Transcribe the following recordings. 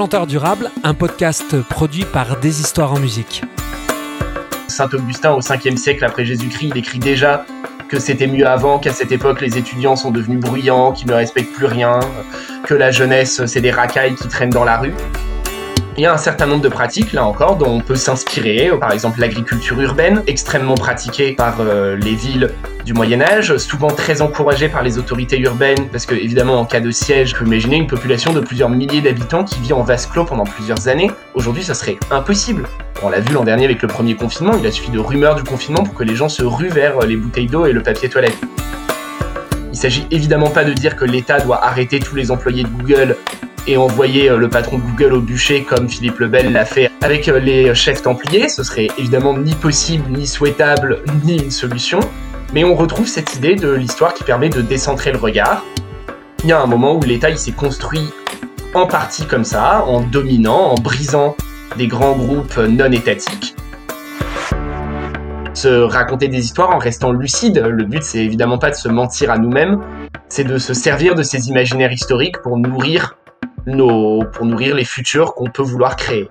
Chanteur durable, un podcast produit par Des Histoires en musique. Saint Augustin au 5e siècle après Jésus-Christ, il écrit déjà que c'était mieux avant, qu'à cette époque les étudiants sont devenus bruyants, qu'ils ne respectent plus rien, que la jeunesse c'est des racailles qui traînent dans la rue. Il y a un certain nombre de pratiques, là encore, dont on peut s'inspirer. Par exemple, l'agriculture urbaine, extrêmement pratiquée par euh, les villes du Moyen Âge, souvent très encouragée par les autorités urbaines, parce que évidemment, en cas de siège, vous imaginez une population de plusieurs milliers d'habitants qui vit en vase clos pendant plusieurs années. Aujourd'hui, ça serait impossible. On l'a vu l'an dernier avec le premier confinement, il a suffi de rumeurs du confinement pour que les gens se ruent vers les bouteilles d'eau et le papier toilette. Il s'agit évidemment pas de dire que l'État doit arrêter tous les employés de Google et envoyer euh, le patron Google au bûcher comme Philippe Lebel l'a fait avec euh, les chefs templiers. Ce serait évidemment ni possible, ni souhaitable, ni une solution. Mais on retrouve cette idée de l'histoire qui permet de décentrer le regard. Il y a un moment où l'État s'est construit en partie comme ça, en dominant, en brisant des grands groupes non étatiques. Se raconter des histoires en restant lucide. Le but, c'est évidemment pas de se mentir à nous-mêmes, c'est de se servir de ces imaginaires historiques pour nourrir pour nourrir les futurs qu'on peut vouloir créer.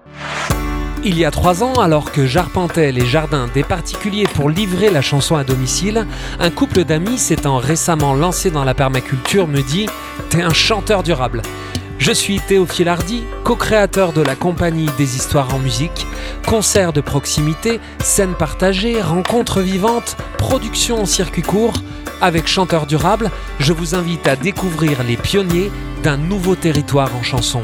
Il y a trois ans, alors que j'arpentais les jardins des particuliers pour livrer la chanson à domicile, un couple d'amis s'étant récemment lancé dans la permaculture me dit T'es un chanteur durable. Je suis Théophile Hardy, co-créateur de la compagnie des histoires en musique, concerts de proximité, scènes partagées, rencontres vivantes, production en circuit court. Avec Chanteur Durable, je vous invite à découvrir les pionniers d'un nouveau territoire en chanson.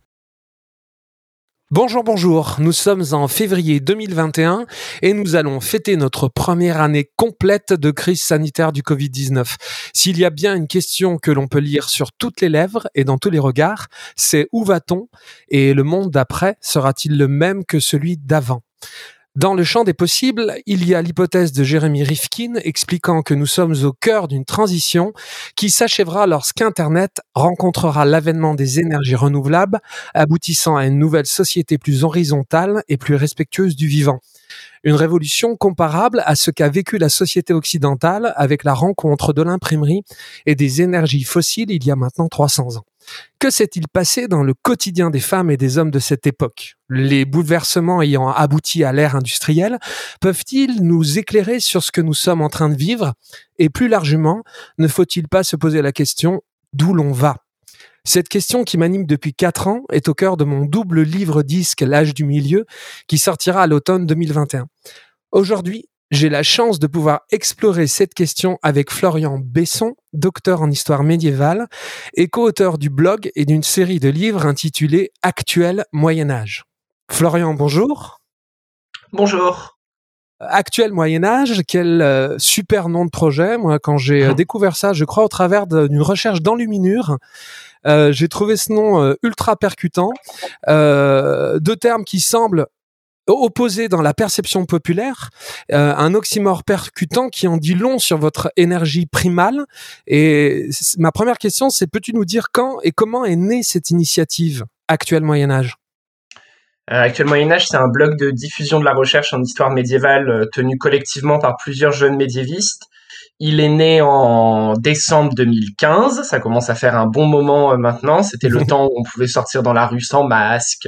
Bonjour, bonjour. Nous sommes en février 2021 et nous allons fêter notre première année complète de crise sanitaire du Covid-19. S'il y a bien une question que l'on peut lire sur toutes les lèvres et dans tous les regards, c'est où va-t-on et le monde d'après sera-t-il le même que celui d'avant? Dans le champ des possibles, il y a l'hypothèse de Jérémy Rifkin expliquant que nous sommes au cœur d'une transition qui s'achèvera lorsqu'Internet rencontrera l'avènement des énergies renouvelables, aboutissant à une nouvelle société plus horizontale et plus respectueuse du vivant. Une révolution comparable à ce qu'a vécu la société occidentale avec la rencontre de l'imprimerie et des énergies fossiles il y a maintenant 300 ans. Que s'est-il passé dans le quotidien des femmes et des hommes de cette époque? Les bouleversements ayant abouti à l'ère industrielle peuvent-ils nous éclairer sur ce que nous sommes en train de vivre? Et plus largement, ne faut-il pas se poser la question d'où l'on va? Cette question qui m'anime depuis quatre ans est au cœur de mon double livre disque L'âge du milieu qui sortira à l'automne 2021. Aujourd'hui, j'ai la chance de pouvoir explorer cette question avec Florian Besson, docteur en histoire médiévale et co-auteur du blog et d'une série de livres intitulés Actuel Moyen Âge. Florian, bonjour. Bonjour. Actuel Moyen Âge, quel euh, super nom de projet. Moi, quand j'ai euh, découvert ça, je crois au travers d'une recherche dans Luminure, euh, j'ai trouvé ce nom ultra percutant. deux termes qui semblent opposé dans la perception populaire, euh, un oxymore percutant qui en dit long sur votre énergie primale. Et ma première question, c'est peux-tu nous dire quand et comment est née cette initiative Actuel Moyen Âge? Euh, Actuel Moyen Âge, c'est un blog de diffusion de la recherche en histoire médiévale euh, tenu collectivement par plusieurs jeunes médiévistes. Il est né en décembre 2015. Ça commence à faire un bon moment maintenant. C'était le temps où on pouvait sortir dans la rue sans masque,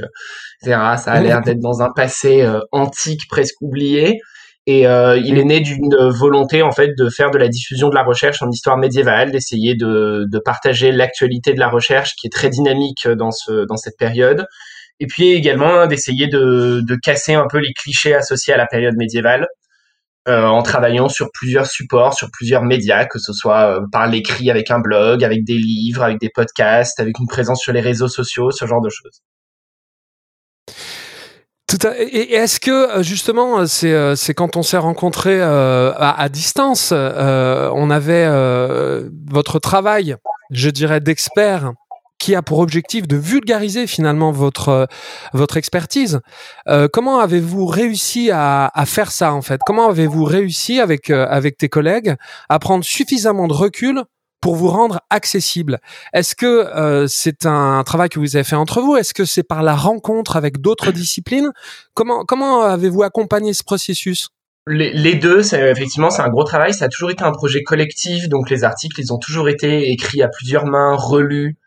ça a l'air d'être dans un passé euh, antique, presque oublié. Et euh, il est né d'une volonté en fait de faire de la diffusion de la recherche en histoire médiévale, d'essayer de, de partager l'actualité de la recherche qui est très dynamique dans ce dans cette période, et puis également d'essayer de, de casser un peu les clichés associés à la période médiévale. Euh, en travaillant sur plusieurs supports, sur plusieurs médias, que ce soit par l'écrit avec un blog, avec des livres, avec des podcasts, avec une présence sur les réseaux sociaux, ce genre de choses. Et est-ce que euh, justement, euh, c'est euh, c'est quand on s'est rencontrés à, distance, on avait votre travail, je dirais d'expert, qui a pour objectif de vulgariser finalement votre votre expertise. comment avez-vous réussi à, à, faire ça en fait? Comment avez-vous réussi avec avec tes collègues à prendre suffisamment de recul pour vous rendre accessible? Est-ce que euh, c'est un travail que vous avez fait entre vous? Est-ce que c'est par la rencontre avec d'autres disciplines? Comment comment avez-vous accompagné ce processus? Les, deux, effectivement, c'est un gros travail. Ça a toujours été un projet collectif, donc les articles, ils ont toujours été écrits à plusieurs mains, relus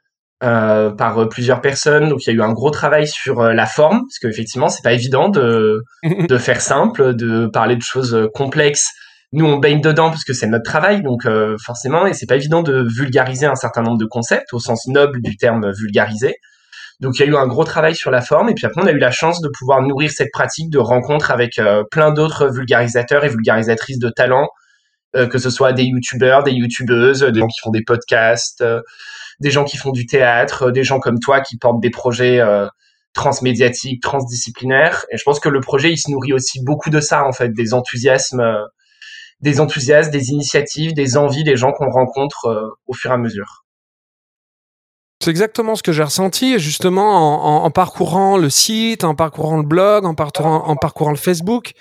euh, par euh, plusieurs personnes. Donc il y a eu un gros travail sur euh, la forme, parce qu'effectivement, c'est pas évident de de faire simple, de parler de choses complexes nous on baigne dedans parce que c'est notre travail, donc euh, forcément, et c'est pas évident de vulgariser un certain nombre de concepts au sens noble du terme vulgariser. Donc il y a eu un gros travail sur la forme, et puis après on a eu la chance de pouvoir nourrir cette pratique de rencontre avec plein d'autres vulgarisateurs et vulgarisatrices de talent, que ce soit des youtubeurs, des youtubeuses, des gens qui font des podcasts, des gens qui font du théâtre, des gens comme toi qui portent des projets transmédiatiques, transdisciplinaires. Et je pense que le projet il se nourrit aussi beaucoup de ça en fait, des enthousiasmes des enthousiasmes, des initiatives, des envies des gens qu'on rencontre euh, au fur et à mesure. C'est exactement ce que j'ai ressenti, justement, en, parcourant le site, en parcourant le blog, en parcourant, en parcourant le Facebook.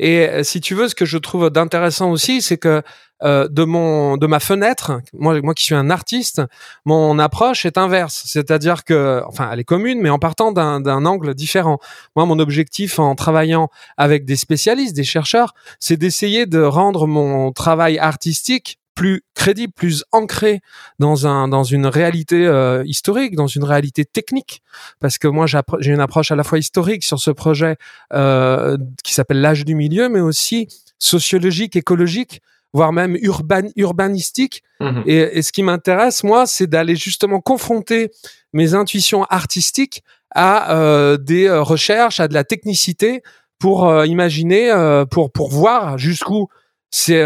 Et euh, si tu veux, ce que je trouve d'intéressant aussi, c'est que euh, de mon de ma fenêtre, moi moi qui suis un artiste, mon approche est inverse, c'est-à-dire que enfin elle est commune mais en partant d'un d'un angle différent. Moi mon objectif en travaillant avec des spécialistes, des chercheurs, c'est d'essayer de rendre mon travail artistique plus crédible, plus ancré dans un dans une réalité euh, historique, dans une réalité technique, parce que moi j'ai une approche à la fois historique sur ce projet euh, qui s'appelle l'âge du milieu, mais aussi sociologique, écologique, voire même urban, urbanistique. Mhm. Et, ce qui m'intéresse, moi, c'est d'aller justement confronter mes intuitions artistiques à euh, des euh, recherches, à de la technicité pour euh, imaginer, pour pour voir jusqu'où c'est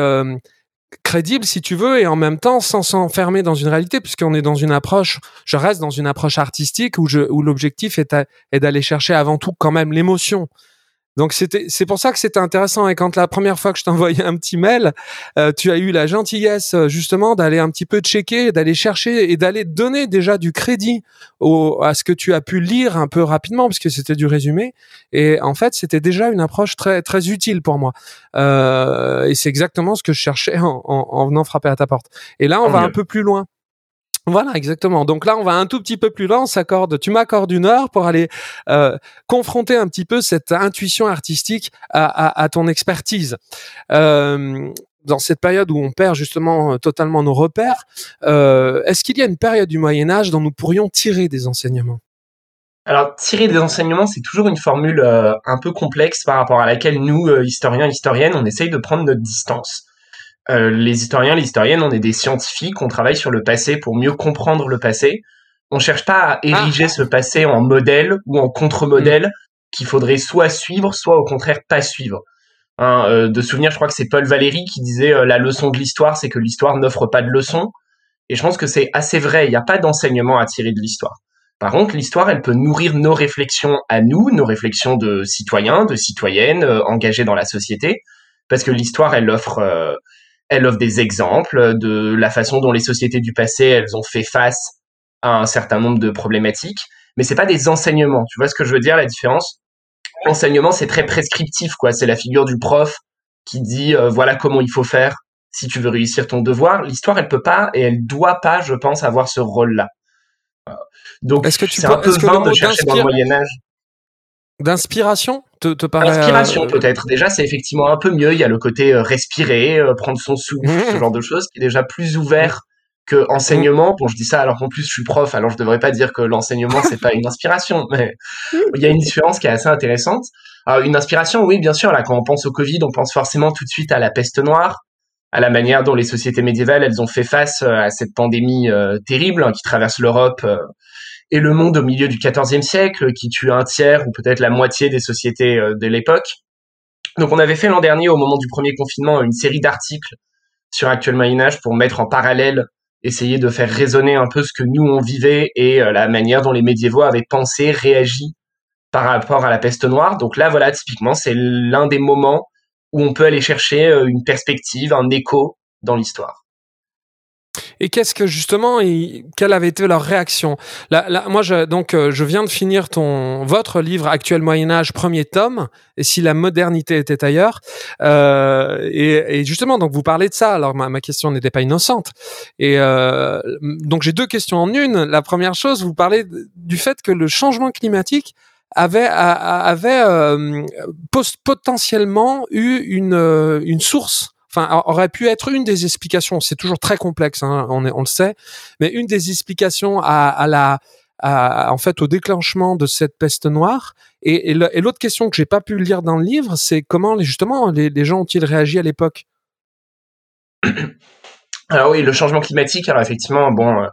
crédible si tu veux et en même temps sans s'enfermer dans une réalité puisqu'on est dans une approche je reste dans une approche artistique où je où l'objectif est, est d'aller chercher avant tout quand même l'émotion donc c'était c'est pour ça que c'était intéressant et quand la première fois que je t'envoyais un petit mail, euh, tu as eu la gentillesse euh, justement d'aller un petit peu checker, d'aller chercher et d'aller donner déjà du crédit au, à ce que tu as pu lire un peu rapidement parce que c'était du résumé et en fait c'était déjà une approche très très utile pour moi euh, et c'est exactement ce que je cherchais en, en, venant frapper à ta porte. Et là on va un peu plus loin. Voilà, exactement. Donc là, on va un tout petit peu plus loin. S'accorde. Tu m'accordes une heure pour aller euh, confronter un petit peu cette intuition artistique à, ton expertise. Euh, dans cette période où on perd justement euh, totalement nos repères, est-ce qu'il y a une période du Moyen Âge dont nous pourrions tirer des enseignements? Alors, tirer des enseignements, c'est toujours une formule un peu complexe par rapport à laquelle nous, historiens et historiennes, on essaye de prendre notre distance. Euh, les historiens, les historiennes, on est des scientifiques, on travaille sur le passé pour mieux comprendre le passé. On cherche pas à ériger ah. ce passé en modèle ou en contre-modèle mm. qu'il faudrait soit suivre, soit au contraire pas suivre. Hein, euh, de souvenir, je crois que c'est Paul Valéry qui disait euh, la leçon de l'histoire, c'est que l'histoire n'offre pas de leçon. Et je pense que c'est assez vrai. Il n'y a pas d'enseignement à tirer de l'histoire. Par contre, l'histoire, elle peut nourrir nos réflexions à nous, nos réflexions de citoyens, de citoyennes engagés dans la société, parce que l'histoire, elle offre, elle offre des exemples de la façon dont les sociétés du passé, elles ont fait face à un certain nombre de problématiques, mais c'est pas des enseignements. Tu vois ce que je veux dire, la différence? L'enseignement, c'est très prescriptif, quoi. C'est la figure du prof qui dit euh, voilà comment il faut faire si tu veux réussir ton devoir. L'histoire, elle peut pas et elle doit pas, je pense, avoir ce rôle-là. Donc, c'est un peu vain de chercher dans le Moyen Âge. D'inspiration te, te paraît Inspiration euh, peut-être. Déjà, c'est effectivement un peu mieux. Il y a le côté euh, respirer, euh, prendre son souffle, ce genre de choses, qui est déjà plus ouvert que enseignement. Bon, je dis ça alors qu'en plus je suis prof, alors je devrais pas dire que l'enseignement c'est pas une inspiration, mais il y a une différence qui est assez intéressante. Alors, une inspiration, oui, bien sûr. Là, quand on pense au Covid, on pense forcément tout de suite à la peste noire, à la manière dont les sociétés médiévales elles ont fait face à cette pandémie terrible hein, qui traverse l'Europe et le monde au milieu du XIVe siècle, qui tue un tiers ou peut-être la moitié des sociétés euh, de l'époque. Donc on avait fait l'an dernier, au moment du premier confinement, une série d'articles sur Actuel Moyen Âge pour mettre en parallèle, essayer de faire résonner un peu ce que nous on vivait et euh, la manière dont les médiévaux avaient pensé, réagi par rapport à la peste noire. Donc là, voilà, typiquement, c'est l'un des moments où on peut aller chercher euh, une perspective, un écho dans l'histoire. Et qu'est-ce que justement, quelle avait été leur réaction? Là, Moi, je, donc, euh, je viens de finir ton votre livre Actuel Moyen Âge, premier tome, et si la modernité était ailleurs. Euh, et, et, justement, donc vous parlez de ça. Alors ma, ma question n'était pas innocente. Et euh, donc j'ai deux questions en une. La première chose, vous parlez du fait que le changement climatique avait avait euh, potentiellement eu une euh, une source enfin aurait pu être une des explications. C'est toujours très complexe, hein, on, le sait, mais une des explications à, la en fait au déclenchement de cette peste noire. Et, l'autre question que j'ai pas pu lire dans le livre, c'est comment justement les, les gens ont-ils réagi à l'époque? Alors oui, le changement climatique. Alors effectivement, bon.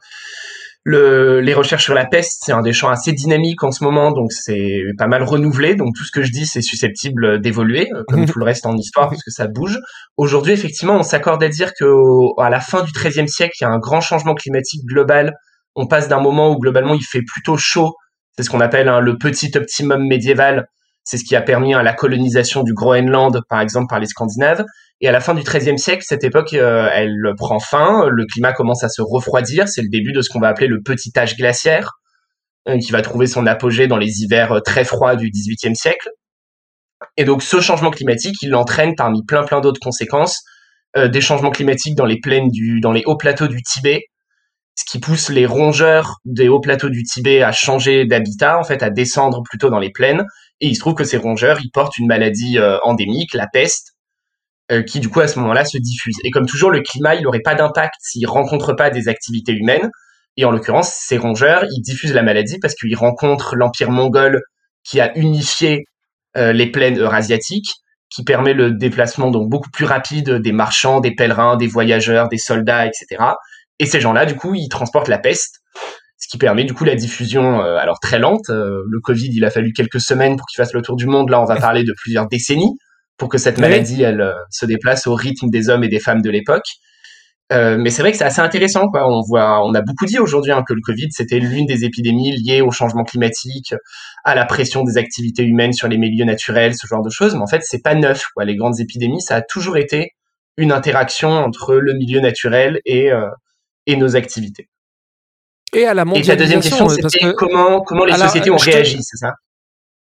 Le, les recherches sur la peste, c'est un des champs assez dynamiques en ce moment, donc c'est pas mal renouvelé. Donc tout ce que je dis, c'est susceptible d'évoluer, euh, comme tout le reste en histoire, parce que ça bouge. Aujourd'hui, effectivement, on s'accorde à dire que à la fin du XIIIe siècle, il y a un grand changement climatique global. On passe d'un moment où globalement il fait plutôt chaud, c'est ce qu'on appelle hein, le petit optimum médiéval. C'est ce qui a permis hein, la colonisation du Groenland, par exemple, par les Scandinaves. Et à la fin du XIIIe siècle, cette époque, euh, elle prend fin, le climat commence à se refroidir, c'est le début de ce qu'on va appeler le petit âge glaciaire, euh, qui va trouver son apogée dans les hivers euh, très froids du XVIIIe siècle. Et donc ce changement climatique, il entraîne parmi plein plein d'autres conséquences des changements climatiques dans les plaines du, dans les hauts plateaux du Tibet, ce qui pousse les rongeurs des hauts plateaux du Tibet à changer d'habitat, en fait, à descendre plutôt dans les plaines. Et il se trouve que ces rongeurs, ils portent une maladie endémique, la peste, euh, qui du coup à ce moment-là se diffuse. Et comme toujours, le climat, il n'aurait pas d'impact s'il rencontre pas des activités humaines. Et en l'occurrence, ces rongeurs, ils diffusent la maladie parce qu'ils rencontrent l'empire mongol qui a unifié euh, les plaines eurasiatiques, qui permet le déplacement donc beaucoup plus rapide des marchands, des pèlerins, des voyageurs, des soldats, etc. Et ces gens-là, du coup, ils transportent la peste, ce qui permet du coup la diffusion, euh, alors très lente. le Covid, il a fallu quelques semaines pour qu'il fasse le tour du monde. Là, on va parler de plusieurs décennies pour que cette maladie elle euh, se déplace au rythme des hommes et des femmes de l'époque. Euh, mais c'est vrai que c'est assez intéressant. Quoi. On voit, on a beaucoup dit aujourd'hui hein, que le Covid c'était l'une des épidémies liées au changement climatique, à la pression des activités humaines sur les milieux naturels, ce genre de choses. Mais en fait, c'est pas neuf. Quoi. Les grandes épidémies, ça a toujours été une interaction entre le milieu naturel et euh, et nos activités. Et à la mondialisation. Et ta deuxième question, c'était comment comment les sociétés ont réagi, c'est ça?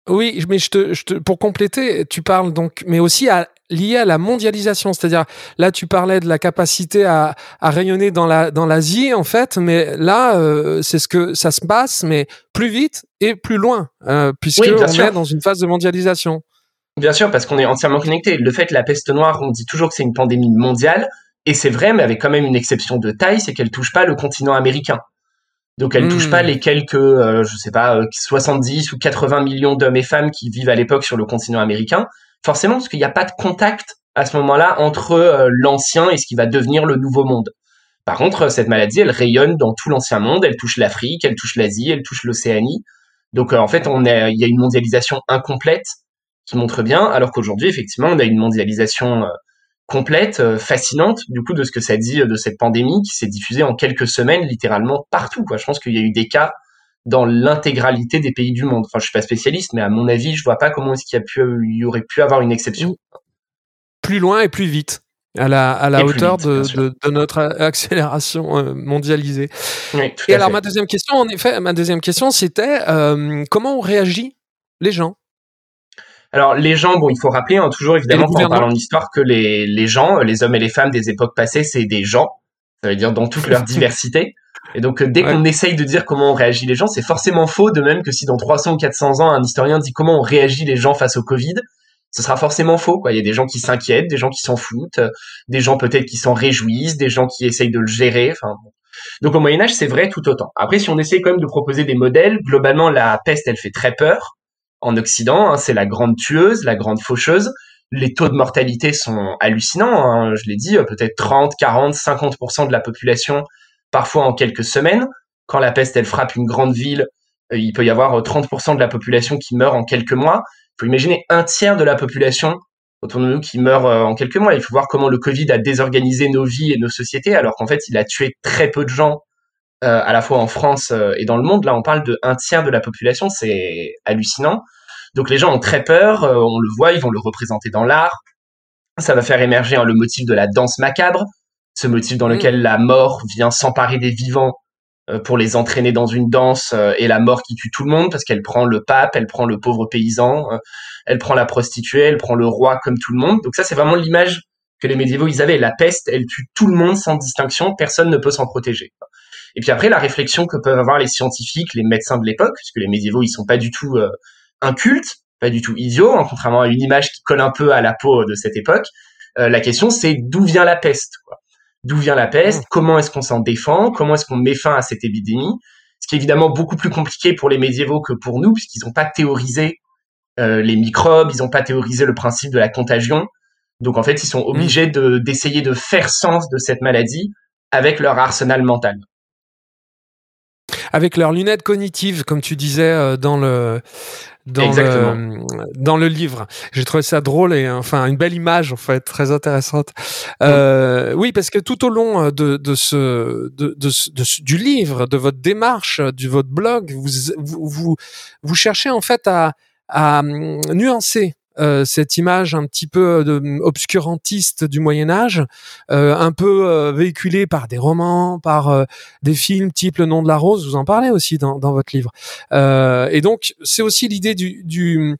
Oui, mais je te, je te, pour compléter, tu parles donc, mais aussi à, lié à la mondialisation, c'est-à-dire là tu parlais de la capacité à, à rayonner dans la dans l'Asie en fait, mais là euh, c'est ce que ça se passe, mais plus vite et plus loin, euh, puisque on est dans une phase de mondialisation. Bien sûr, parce qu'on est entièrement connecté. Le fait, la peste noire, on dit toujours que c'est une pandémie mondiale, et c'est vrai, mais avec quand même une exception de taille, c'est qu'elle touche pas le continent américain. Donc elle ne touche pas hmm. les quelques, euh, je sais pas, 70 euh, ou 80 millions d'hommes et femmes qui vivent à l'époque sur le continent américain. Forcément, parce qu'il n'y a pas de contact à ce moment-là entre euh, l'ancien et ce qui va devenir le nouveau monde. Par contre, cette maladie, elle rayonne dans tout l'ancien monde. Elle touche l'Afrique, elle touche l'Asie, elle touche l'Océanie. Donc en fait, on il y a une mondialisation incomplète qui montre bien, alors qu'aujourd'hui, effectivement, on a une mondialisation complète, euh, fascinante, du coup, de ce que ça dit euh, de cette pandémie qui s'est diffusée en quelques semaines, littéralement partout. Quoi. Je pense qu'il y a eu des cas dans l'intégralité des pays du monde. Enfin, je suis pas spécialiste, mais à mon avis, je vois pas comment est-ce qu'il y a pu, il y aurait pu avoir une exception. Plus loin et plus vite. À la, à la hauteur de, de, notre accélération euh, mondialisée. Oui, et alors, ma deuxième question, en effet, ma deuxième question, c'était comment on réagit les gens alors les gens, bon, il faut rappeler hein, toujours évidemment quand on parle en histoire que les, les gens, les hommes et les femmes des époques passées, c'est des gens. Ça veut dire dans toute leur diversité. Et donc dès qu'on essaye de dire comment on réagit les gens, c'est forcément faux. De même que si dans 300 ou 400 ans un historien dit comment on réagit les gens face au Covid, ce sera forcément faux. Quoi. Il y a des gens qui s'inquiètent, des gens qui s'en foutent, des gens peut-être qui s'en réjouissent, des gens qui essayent de le gérer. Enfin, Donc au Moyen Âge, c'est vrai tout autant. Après, si on essaye quand même de proposer des modèles, globalement, la peste, elle fait très peur en Occident. Hein, c'est la grande tueuse, la grande faucheuse. Les taux de mortalité sont hallucinants. Hein, je l'ai dit, euh, peut-être 30, 40, 50% de la population, parfois en quelques semaines. Quand la peste, elle frappe une grande ville, euh, il peut y avoir 30% euh, de la population qui meurt en quelques mois. Il faut imaginer un tiers de la population autour de nous qui meurt en quelques mois. Il faut voir comment le Covid a désorganisé nos vies et nos sociétés, alors qu'en fait, il a tué très peu de gens euh, à la fois en France euh, et dans le monde. Là, on parle de un tiers de la population, c'est hallucinant. Donc les gens ont très peur, euh, on le voit, ils vont le représenter dans l'art. Ça va faire émerger hein, le motif de la danse macabre. ce motif dans lequel la mort vient s'emparer des vivants euh, pour les entraîner dans une danse euh, et la mort qui tue tout le monde parce qu'elle prend le pape, elle prend le pauvre paysan, euh, elle prend la prostituée, elle prend le roi comme tout le monde. Donc ça c'est vraiment l'image que les médiévaux ils avaient. La peste, elle tue tout le monde sans distinction, personne ne peut s'en protéger. Et puis après la réflexion que peuvent avoir les scientifiques, les médecins de l'époque, puisque les médiévaux ils sont pas du tout incultes, pas du tout idiots, hein, contrairement à une image qui colle un peu à la peau de cette époque. la question c'est d'où vient la peste d'où vient la peste, mmh. comment est-ce qu'on s'en défend, comment est-ce qu'on met fin à cette épidémie. Ce qui est évidemment beaucoup plus compliqué pour les médiévaux que pour nous, puisqu'ils n'ont pas théorisé euh, les microbes, ils n'ont pas théorisé le principe de la contagion. Donc en fait, ils sont obligés mmh. de d'essayer de faire sens de cette maladie avec leur arsenal mental avec leurs lunettes cognitives, comme tu disais euh, dans le dans le, dans le livre. J'ai trouvé ça drôle et enfin une belle image en fait, très intéressante. Euh, oui, parce que tout au long euh, de, de ce de, de, de, du livre, de votre démarche, du votre blog, vous vous vous, vous cherchez en fait à à hum, nuancer euh, cette image un petit peu euh, de, obscurantiste du Moyen Âge, euh, un peu véhiculée par des romans, par des films type Le Nom de la Rose. Vous en parlez aussi dans, dans votre livre. et donc c'est aussi l'idée du, du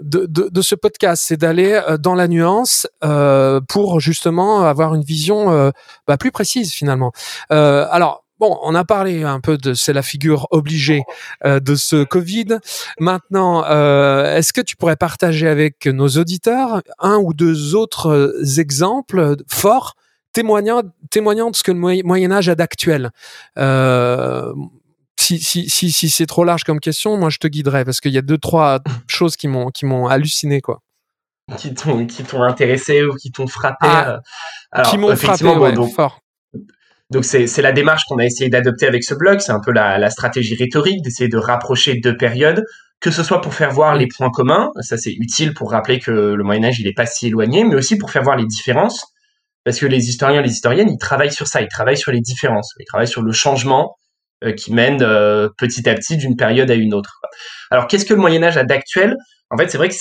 de, de, de, ce podcast, c'est d'aller dans la nuance euh, pour justement avoir une vision bah, plus précise finalement. Euh, alors Bon, on a parlé un peu de c'est la figure obligée euh, de ce Covid. Maintenant, euh, est-ce que tu pourrais partager avec nos auditeurs un ou deux autres euh, exemples forts témoignant témoignant de ce que le Moyen Âge a d'actuel? Si, si, si, si c'est trop large comme question, moi je te guiderai parce qu'il y a deux trois choses qui m'ont qui m'ont halluciné quoi. Qui t'ont qui t'ont intéressé ou qui t'ont frappé. Ah, alors, qui m'ont frappé ouais, fort. Donc c'est la démarche qu'on a essayé d'adopter avec ce blog, c'est un peu la, la stratégie rhétorique d'essayer de rapprocher deux périodes, que ce soit pour faire voir les points communs, ça c'est utile pour rappeler que le Moyen Âge il est pas si éloigné, mais aussi pour faire voir les différences, parce que les historiens, les historiennes, ils travaillent sur ça, ils travaillent sur les différences, ils travaillent sur le changement euh, qui mène euh, petit à petit d'une période à une autre. Alors qu'est-ce que le Moyen Âge a d'actuel? En fait, c'est vrai que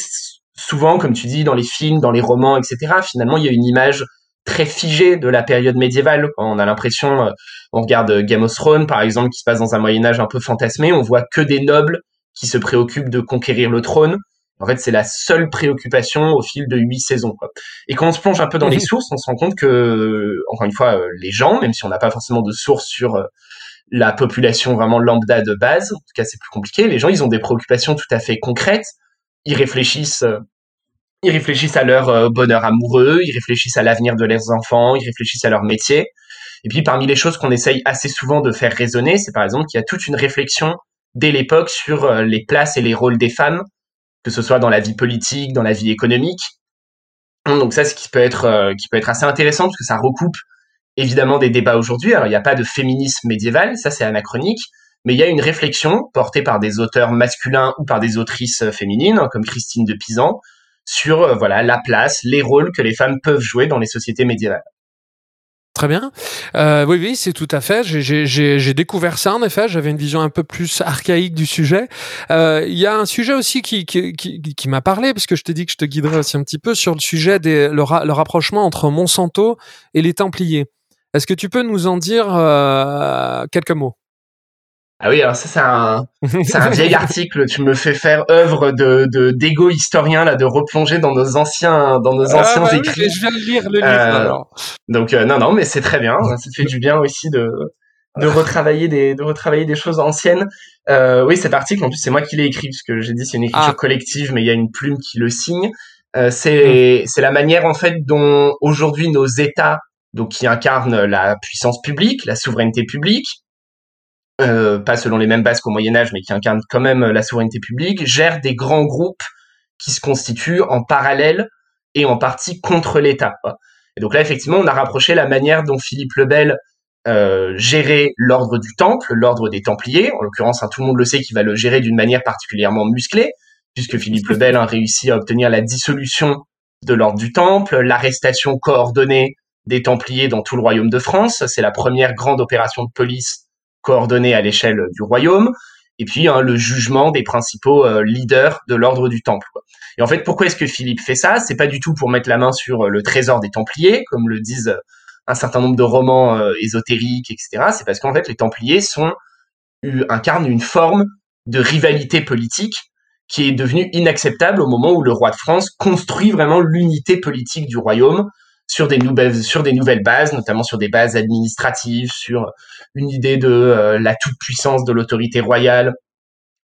souvent, comme tu dis, dans les films, dans les romans, etc., finalement, il y a une image très figé de la période médiévale. On a l'impression, euh, on regarde Game of Thrones par exemple, qui se passe dans un Moyen Âge un peu fantasmé, on voit que des nobles qui se préoccupent de conquérir le trône. En fait, c'est la seule préoccupation au fil de huit saisons. Et quand on se plonge un peu dans les mhm. sources, on se rend compte que, encore une fois, euh, les gens, même si on n'a pas forcément de sources sur euh, la population vraiment lambda de base, en tout cas c'est plus compliqué, les gens, ils ont des préoccupations tout à fait concrètes. Ils réfléchissent ils réfléchissent à leur euh, bonheur amoureux, ils réfléchissent à l'avenir de leurs enfants, ils réfléchissent à leur métier. Et puis parmi les choses qu'on essaye assez souvent de faire résonner, c'est par exemple qu'il y a toute une réflexion dès l'époque sur euh, les places et les rôles des femmes, que ce soit dans la vie politique, dans la vie économique. Donc ça, c'est qui peut être euh, qui peut être assez intéressant parce que ça recoupe évidemment des débats aujourd'hui. Alors il n'y a pas de féminisme médiéval, ça c'est anachronique, mais il y a une réflexion portée par des auteurs masculins ou par des autrices féminines, comme Christine de Pisan, sur euh, voilà la place, les rôles que les femmes peuvent jouer dans les sociétés médiévales. Très bien. Euh, oui, oui, c'est tout à fait. J'ai découvert ça, en effet. J'avais une vision un peu plus archaïque du sujet. Euh, il y a un sujet aussi qui, m'a parlé, parce que je t'ai dit que je te guiderais aussi un petit peu sur le sujet des le, rapprochement entre Monsanto et les Templiers. Est-ce que tu peux nous en dire quelques mots? Ah oui, alors ça c'est un, c'est un vieil article. Tu me fais faire œuvre de, de d'égo historien là, de replonger dans nos anciens, dans nos ah anciens bah écrits. je viens de lire le livre euh, alors. Donc euh, non, non, mais c'est très bien. Ça fait du bien aussi de de retravailler des de retravailler des choses anciennes. Euh, oui, cet article en plus c'est moi qui l'ai écrit puisque j'ai dit c'est une écriture ah. collective, mais il y a une plume qui le signe. Euh, c'est mm. c'est la manière en fait dont aujourd'hui nos États donc qui incarnent la puissance publique, la souveraineté publique, euh, pas selon les mêmes bases qu'au Moyen Âge, mais qui incarnent quand même la souveraineté publique, gère des grands groupes qui se constituent en parallèle et en partie contre l'État. Et donc là, effectivement, on a rapproché la manière dont Philippe le Bel euh, gérait l'ordre du Temple, l'ordre des Templiers. En l'occurrence, hein, tout le monde le sait qu'il va le gérer d'une manière particulièrement musclée, puisque Philippe le Bel a réussi à obtenir la dissolution de l'ordre du Temple, l'arrestation coordonnée des Templiers dans tout le royaume de France. C'est la première grande opération de police coordonné à l'échelle du royaume, et puis hein, le jugement des principaux euh, leaders de l'ordre du Temple. Et en fait, pourquoi est-ce que Philippe fait ça? C'est pas du tout pour mettre la main sur euh, le trésor des Templiers, comme le disent un certain nombre de romans ésotériques, etc. C'est parce qu'en fait, les Templiers sont incarnent une forme de rivalité politique qui est devenue inacceptable au moment où le roi de France construit vraiment l'unité politique du royaume sur des nouvelles sur des nouvelles bases, notamment sur des bases administratives, sur une idée de euh, la toute puissance de l'autorité royale.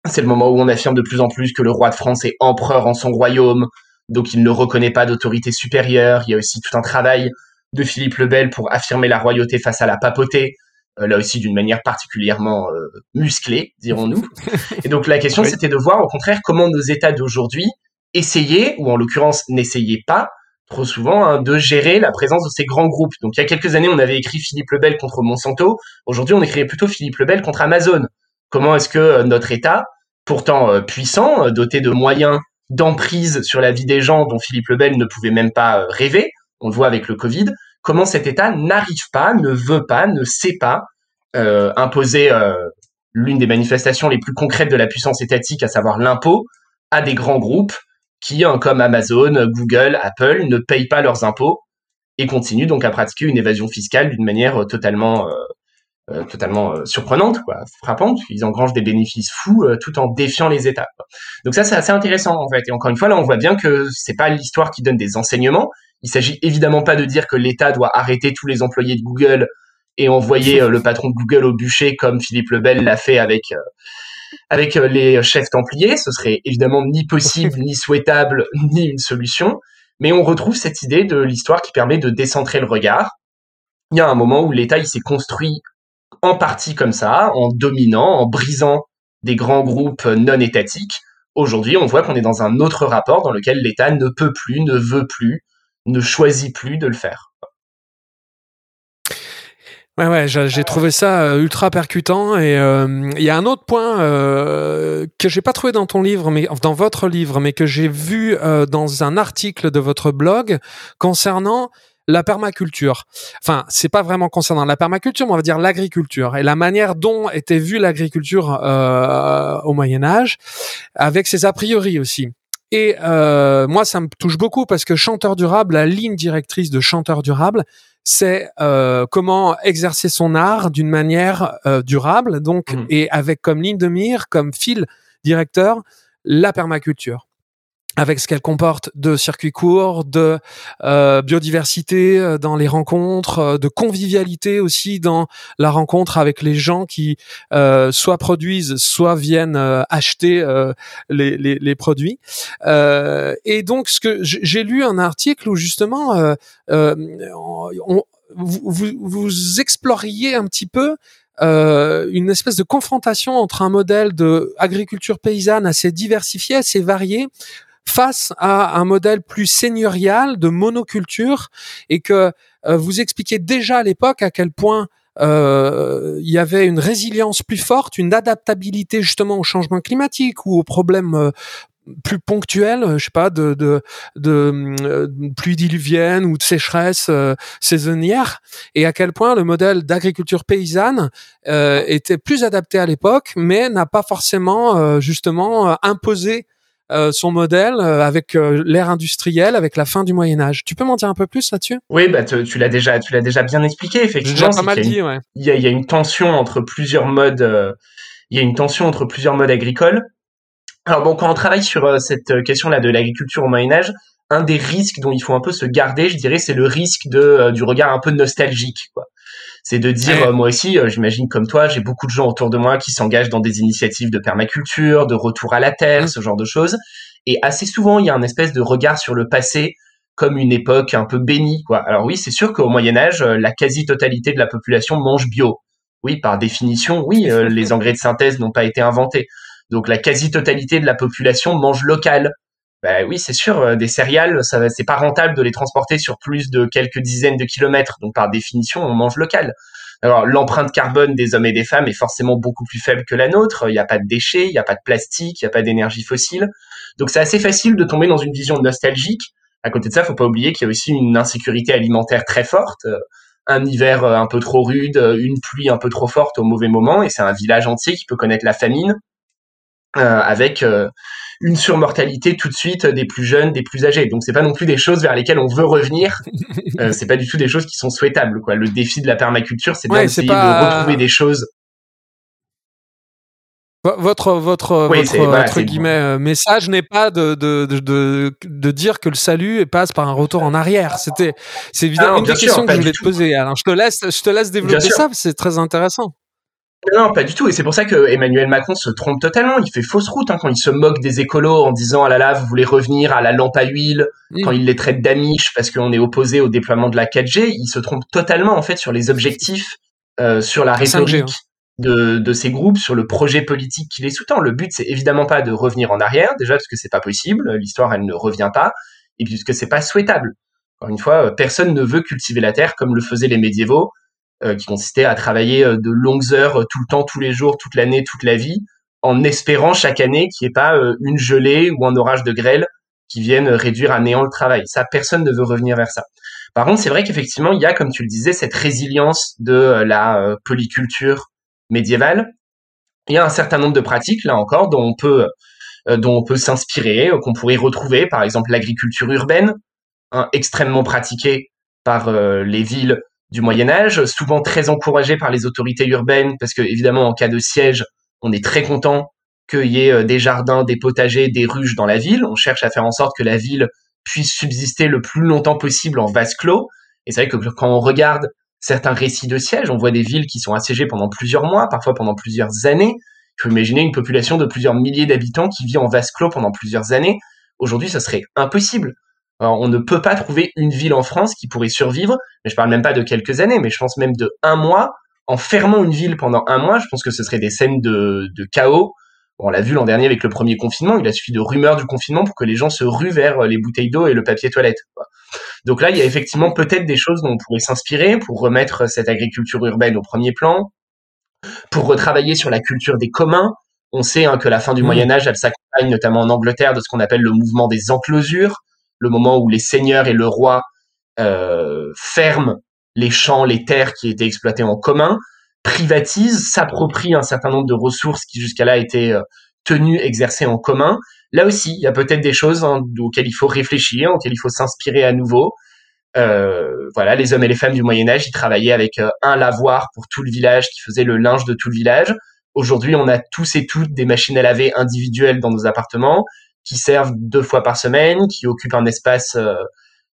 C'est le moment où on affirme de plus en plus que le roi de France est empereur en son royaume, donc il ne reconnaît pas d'autorité supérieure. Il y a aussi tout un travail de Philippe le Bel pour affirmer la royauté face à la papauté, euh, là aussi d'une manière particulièrement euh, musclée, dirons-nous. Et donc la question, c'était de voir au contraire comment nos États d'aujourd'hui essayaient, ou en l'occurrence n'essayaient pas, trop souvent, hein, de gérer la présence de ces grands groupes. Donc il y a quelques années, on avait écrit Philippe Lebel contre Monsanto. Aujourd'hui, on écrivait plutôt Philippe Lebel contre Amazon. Comment est-ce que euh, notre État, pourtant puissant, doté de moyens d'emprise sur la vie des gens dont Philippe Lebel ne pouvait même pas rêver, on le voit avec le Covid, comment cet État n'arrive pas, ne veut pas, ne sait pas euh, imposer euh, l'une des manifestations les plus concrètes de la puissance étatique, à savoir l'impôt, à des grands groupes qui, comme Amazon, Google, Apple, ne payent pas leurs impôts et continuent donc à pratiquer une évasion fiscale d'une manière euh, totalement totalement surprenante, quoi, frappante. Ils engrangent des bénéfices fous tout en défiant les États. Donc ça, c'est assez intéressant en fait. Et encore une fois, là, on voit bien que c'est pas l'histoire qui donne des enseignements, il s'agit évidemment pas de dire que l'État doit arrêter tous les employés de Google et envoyer euh, le patron de Google au bûcher comme Philippe Lebel l'a fait avec euh, avec euh, les chefs templiers. Ce serait évidemment ni possible, ni souhaitable, ni une solution. Mais on retrouve cette idée de l'histoire qui permet de décentrer le regard. Il y a un moment où l'État il s'est construit en partie comme ça, en dominant, en brisant des grands groupes non étatiques. Aujourd'hui, on voit qu'on est dans un autre rapport dans lequel l'État ne peut plus, ne veut plus ne choisit plus de le faire. Ouais, ouais, j'ai trouvé ça euh, ultra percutant et euh, il y a un autre point euh, que j'ai pas trouvé dans ton livre, mais dans votre livre, mais que j'ai vu euh, dans un article de votre blog concernant la permaculture. Enfin, c'est pas vraiment concernant la permaculture, mais on va dire l'agriculture et la manière dont était vue l'agriculture au Moyen Âge, avec ses a priori aussi. Et euh, moi, ça me touche beaucoup parce que chanteur durable, la ligne directrice de chanteur durable, c'est euh, comment exercer son art d'une manière euh, durable, donc mmh. et avec comme ligne de mire, comme fil directeur, la permaculture avec ce qu'elle comporte de circuits courts, de euh, biodiversité euh, dans les rencontres, euh, de convivialité aussi dans la rencontre avec les gens qui soit produisent, soit viennent acheter les, les, les, produits. et donc, ce que j'ai lu un article où justement on, vous, vous, exploriez un petit peu euh, une espèce de confrontation entre un modèle de agriculture paysanne assez diversifié, assez varié, face à un modèle plus seigneurial de monoculture et que euh, vous expliquez déjà à l'époque à quel point euh, il y avait une résilience plus forte, une adaptabilité justement au changement climatique ou aux problèmes euh, plus ponctuels, je sais pas, de, de, de, pluie diluvienne ou de sécheresse saisonnière, et à quel point le modèle d'agriculture paysanne était plus adapté à l'époque, mais n'a pas forcément justement imposé euh, son modèle euh, avec euh, l'ère industrielle, avec la fin du Moyen Âge. Tu peux m'en dire un peu plus là-dessus? Oui, bah tu l'as déjà, tu l'as déjà bien expliqué. Effectivement, pas mal dit, ouais. Il y, a, y a une tension entre plusieurs modes. il y a une tension entre plusieurs modes agricoles. Alors bon, quand on travaille sur cette question-là de l'agriculture au Moyen Âge, un des risques dont il faut un peu se garder, je dirais, c'est le risque de du regard un peu nostalgique. Quoi c'est de dire, euh, moi aussi, euh, j'imagine comme toi, j'ai beaucoup de gens autour de moi qui s'engagent dans des initiatives de permaculture, de retour à la terre, mmh. ce genre de choses. Et assez souvent, il y a un espèce de regard sur le passé comme une époque un peu bénie. Quoi. Alors oui, c'est sûr qu'au Moyen Âge, euh, la quasi-totalité de la population mange bio. Oui, par définition, oui, les engrais de synthèse n'ont pas été inventés. Donc la quasi-totalité de la population mange local. Ben oui, c'est sûr, des céréales, ça c'est pas rentable de les transporter sur plus de quelques dizaines de kilomètres. Donc par définition, on mange local. Alors l'empreinte carbone des hommes et des femmes est forcément beaucoup plus faible que la nôtre. Il n'y a pas de déchets, il n'y a pas de plastique, il n'y a pas d'énergie fossile. Donc c'est assez facile de tomber dans une vision nostalgique. À côté de ça, faut pas oublier qu'il y a aussi une insécurité alimentaire très forte, un hiver un peu trop rude, une pluie un peu trop forte au mauvais moment, et c'est un village entier qui peut connaître la famine. avec une surmortalité tout de suite des plus jeunes, des plus âgés. Donc c'est pas non plus des choses vers lesquelles on veut revenir. euh, c'est pas du tout des choses qui sont souhaitables. Quoi. Le défi de la permaculture, c'est d'essayer de retrouver des choses. Votre votre votre guillemets euh, message n'est pas de, de, de, de, dire que le salut passe par un retour en arrière. C'était c'est évidemment ah une des questions que je voulais te poser. Alors je te laisse je te laisse développer ça, c'est très intéressant. Non, pas du tout. Et c'est pour ça que Emmanuel Macron se trompe totalement. Il fait fausse route hein, quand il se moque des écolos en disant ah là là, vous voulez revenir à la lampe à huile. Quand il les traite d'amiches parce qu'on est opposé au déploiement de la 4G, il se trompe totalement en fait sur les objectifs, euh, sur la rhétorique hein. de, de ces groupes, sur le projet politique qui les sous-tend. Le but, c'est évidemment pas de revenir en arrière, déjà parce que c'est pas possible. L'histoire, elle ne revient pas, et puisque c'est pas souhaitable. Encore une fois, personne ne veut cultiver la terre comme le faisaient les médiévaux euh, qui consistait à travailler euh, de longues heures euh, tout le temps, tous les jours, toute l'année, toute la vie, en espérant chaque année qu'il n'y ait pas une gelée ou un orage de grêle qui viennent réduire à néant le travail. Ça, personne ne veut revenir vers ça. Par contre, c'est vrai qu'effectivement, il y a, comme tu le disais, cette résilience de la polyculture médiévale. Il y a un certain nombre de pratiques, là encore, dont on peut, dont on peut s'inspirer, qu'on pourrait retrouver, par exemple l'agriculture urbaine, hein, extrêmement pratiquée par les villes du Moyen Âge, souvent très encouragé par les autorités urbaines, parce que évidemment en cas de siège, on est très content qu'il y ait euh, des jardins, des potagers, des ruches dans la ville. On cherche à faire en sorte que la ville puisse subsister le plus longtemps possible en vase clos. Et c'est vrai que quand on regarde certains récits de siège, on voit des villes qui sont assiégées pendant plusieurs mois, parfois pendant plusieurs années. Il faut imaginer une population de plusieurs milliers d'habitants qui vit en vase clos pendant plusieurs années. Aujourd'hui, ça serait impossible. Alors, on ne peut pas trouver une ville en France qui pourrait survivre, mais je parle même pas de quelques années, mais je pense même de un mois. En fermant une ville pendant un mois, je pense que ce serait des scènes de, chaos. on l'a vu l'an dernier avec le premier confinement, il a suffi de rumeurs du confinement pour que les gens se ruent vers les bouteilles d'eau et le papier toilette. Donc là, il y a effectivement peut-être des choses dont on pourrait s'inspirer pour remettre cette agriculture urbaine au premier plan, pour retravailler sur la culture des communs. On sait hein, que la fin du mmh. Moyen Âge, elle s'accompagne notamment en Angleterre de ce qu'on appelle le mouvement des enclosures, le moment où les seigneurs et le roi euh, ferment les champs, les terres qui étaient exploitées en commun, privatisent, s'approprient un certain nombre de ressources qui jusqu'à là étaient euh, tenues, exercées en commun. Là aussi, il y a peut-être des choses hein, auxquelles il faut réfléchir, auxquelles il faut s'inspirer à nouveau. Euh, voilà, les hommes et les femmes du Moyen Âge, travaillaient avec un lavoir pour tout le village qui faisait le linge de tout le village. Aujourd'hui, on a tous et toutes des machines à laver individuelles dans nos appartements qui servent deux fois par semaine, qui occupent un espace euh,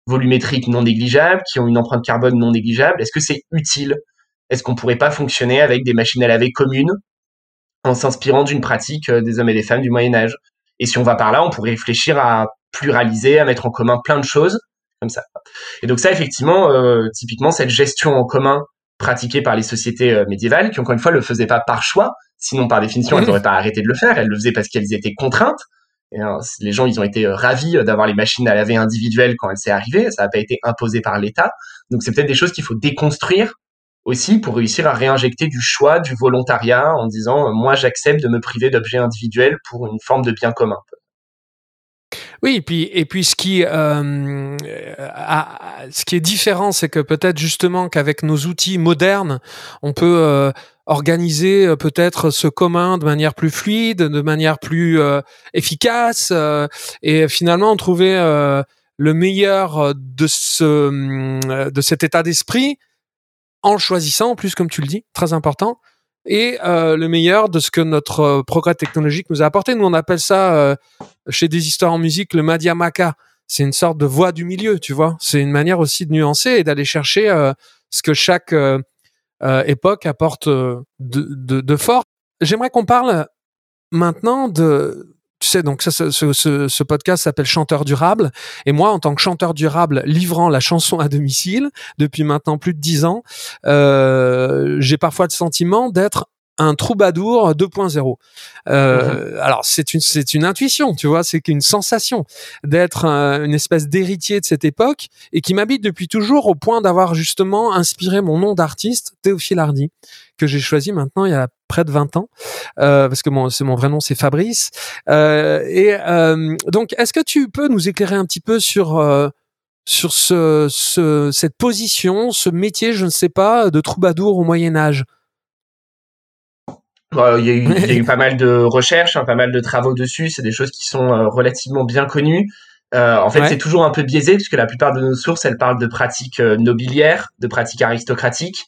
volumétrique non négligeable, qui ont une empreinte carbone non négligeable. Est-ce que c'est utile? Est-ce qu'on pourrait pas fonctionner avec des machines à laver communes en s'inspirant d'une pratique euh, des hommes et des femmes du Moyen Âge? Et si on va par là, on pourrait réfléchir à pluraliser, à mettre en commun plein de choses comme ça. Et donc ça, effectivement, euh, typiquement, cette gestion en commun pratiquée par les sociétés médiévales, qui encore une fois le faisaient pas par choix, sinon par définition elles n'auraient pas arrêté de le faire, elles le faisaient parce qu'elles étaient contraintes, les gens, ils ont été euh, ravis euh, d'avoir les machines à laver individuelles quand elles s'est arrivée. Ça n'a pas été imposé par l'État. Donc, c'est peut-être des choses qu'il faut déconstruire aussi pour réussir à réinjecter du choix, du volontariat en disant moi j'accepte de me priver d'objets individuels pour une forme de bien commun. Oui, et puis et puis ce qui euh, ce qui est différent, c'est que peut-être justement qu'avec nos outils modernes, on peut euh, organiser euh, peut-être ce commun de manière plus fluide, de manière plus euh, efficace, et finalement trouver le meilleur de ce de cet état d'esprit en choisissant, en plus comme tu le dis, très important, et euh, le meilleur de ce que notre euh, progrès technologique nous a apporté. Nous, on appelle ça euh, chez des histoires en musique le Madhyamaka. C'est une sorte de voix du milieu, tu vois. C'est une manière aussi de nuancer et d'aller chercher ce que chaque époque apporte de, de, de fort. J'aimerais qu'on parle maintenant de tu sais, donc ça, ce, ce, ce podcast s'appelle Chanteur durable. Et moi, en tant que chanteur durable, livrant la chanson à domicile depuis maintenant plus de dix ans, euh, j'ai parfois le sentiment d'être un troubadour 2.0. Euh, mhm. Alors c'est une c'est une intuition, tu vois, c'est qu'une sensation d'être une espèce d'héritier de cette époque et qui m'habite depuis toujours au point d'avoir justement inspiré mon nom d'artiste Théophile Hardy que j'ai choisi maintenant il y a près de 20 ans euh, parce que mon c'est mon vrai nom c'est Fabrice euh, et euh, donc est-ce que tu peux nous éclairer un petit peu sur euh, sur ce, ce cette position, ce métier, je ne sais pas, de troubadour au Moyen Âge? Il, y a eu, pas mal de recherches, hein, pas mal de travaux dessus. C'est des choses qui sont relativement bien connues. en fait, c'est toujours un peu biaisé puisque la plupart de nos sources, elles parlent de pratiques nobiliaires, de pratiques aristocratiques.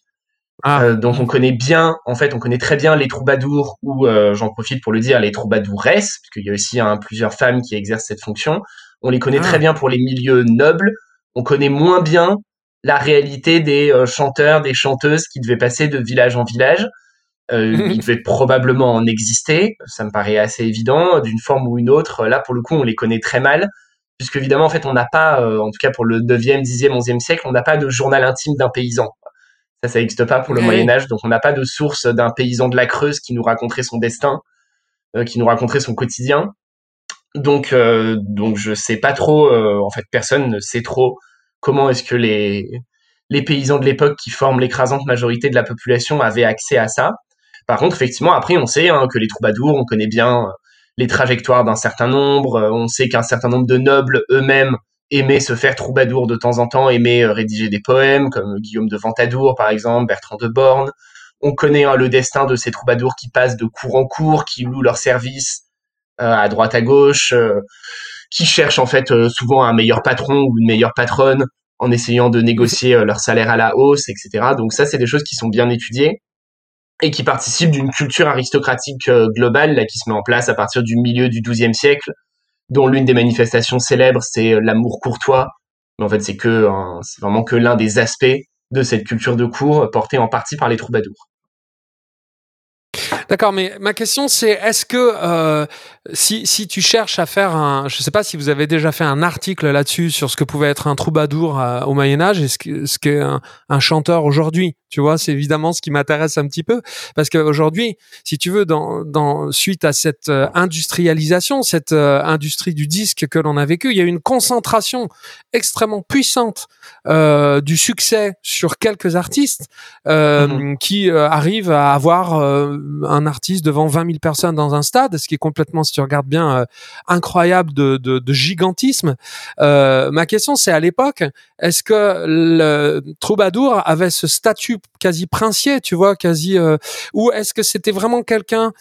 Ah. donc on connaît bien, en fait, on connaît très bien les troubadours ou j'en profite pour le dire, les troubadouresses, puisqu'il y a aussi hein, plusieurs femmes qui exercent cette fonction. On les connaît très ah. bien pour les milieux nobles. On connaît moins bien la réalité des euh, chanteurs, des chanteuses qui devaient passer de village en village. Euh, ils devaient probablement en exister, ça me paraît assez évident, d'une forme ou une autre. Là, pour le coup, on les connaît très mal, puisque évidemment, en fait, on n'a pas, euh, en tout cas pour le 9e, 10e, 11e siècle, on n'a pas de journal intime d'un paysan. Ça, ça n'existe pas pour le Moyen Âge, donc on n'a pas de source d'un paysan de la Creuse qui nous raconterait son destin, qui nous raconterait son quotidien. Donc, euh, donc je sais pas trop. Euh, en fait, personne ne sait trop comment est-ce que les les paysans de l'époque qui forment l'écrasante majorité de la population avaient accès à ça. Par contre, effectivement, après, on sait hein, que les troubadours, on connaît bien les trajectoires d'un certain nombre. Euh, on sait qu'un certain nombre de nobles eux-mêmes aimaient se faire troubadour de temps en temps, aimaient rédiger des poèmes, comme Guillaume de Ventadour, par exemple, Bertrand de Borne. On connaît hein, le destin de ces troubadours qui passent de cour en cour, qui louent leurs services euh, à droite à gauche, euh, qui cherchent en fait euh, souvent un meilleur patron ou une meilleure patronne en essayant de négocier leur salaire à la hausse, etc. Donc ça, c'est des choses qui sont bien étudiées et qui participent d'une culture aristocratique globale là, qui se met en place à partir du milieu du XIIe siècle, dont l'une des manifestations célèbres, c'est l'amour courtois. Mais en fait, c'est que c'est vraiment que l'un des aspects de cette culture de cour portée en partie par les troubadours. D'accord, mais ma question c'est est-ce que euh, si, si tu cherches à faire un, je sais pas si vous avez déjà fait un article là-dessus sur ce que pouvait être un troubadour euh, au Moyen Âge et ce, ce qu'est un, un chanteur aujourd'hui? Tu vois, c'est évidemment ce qui m'intéresse un petit peu parce qu'aujourd'hui, si tu veux, dans, dans suite à cette euh, industrialisation, cette euh, industrie du disque que l'on a vécu, il y a une concentration extrêmement puissante euh, du succès sur quelques artistes mmh qui arrivent à avoir un artiste devant 20 000 personnes dans un stade, ce qui est complètement, si tu regardes bien, euh, incroyable de, gigantisme. Euh, ma question, c'est à l'époque, est-ce que le troubadour avait ce statut quasi princier, tu vois, quasi, euh, ou est-ce que c'était vraiment quelqu'un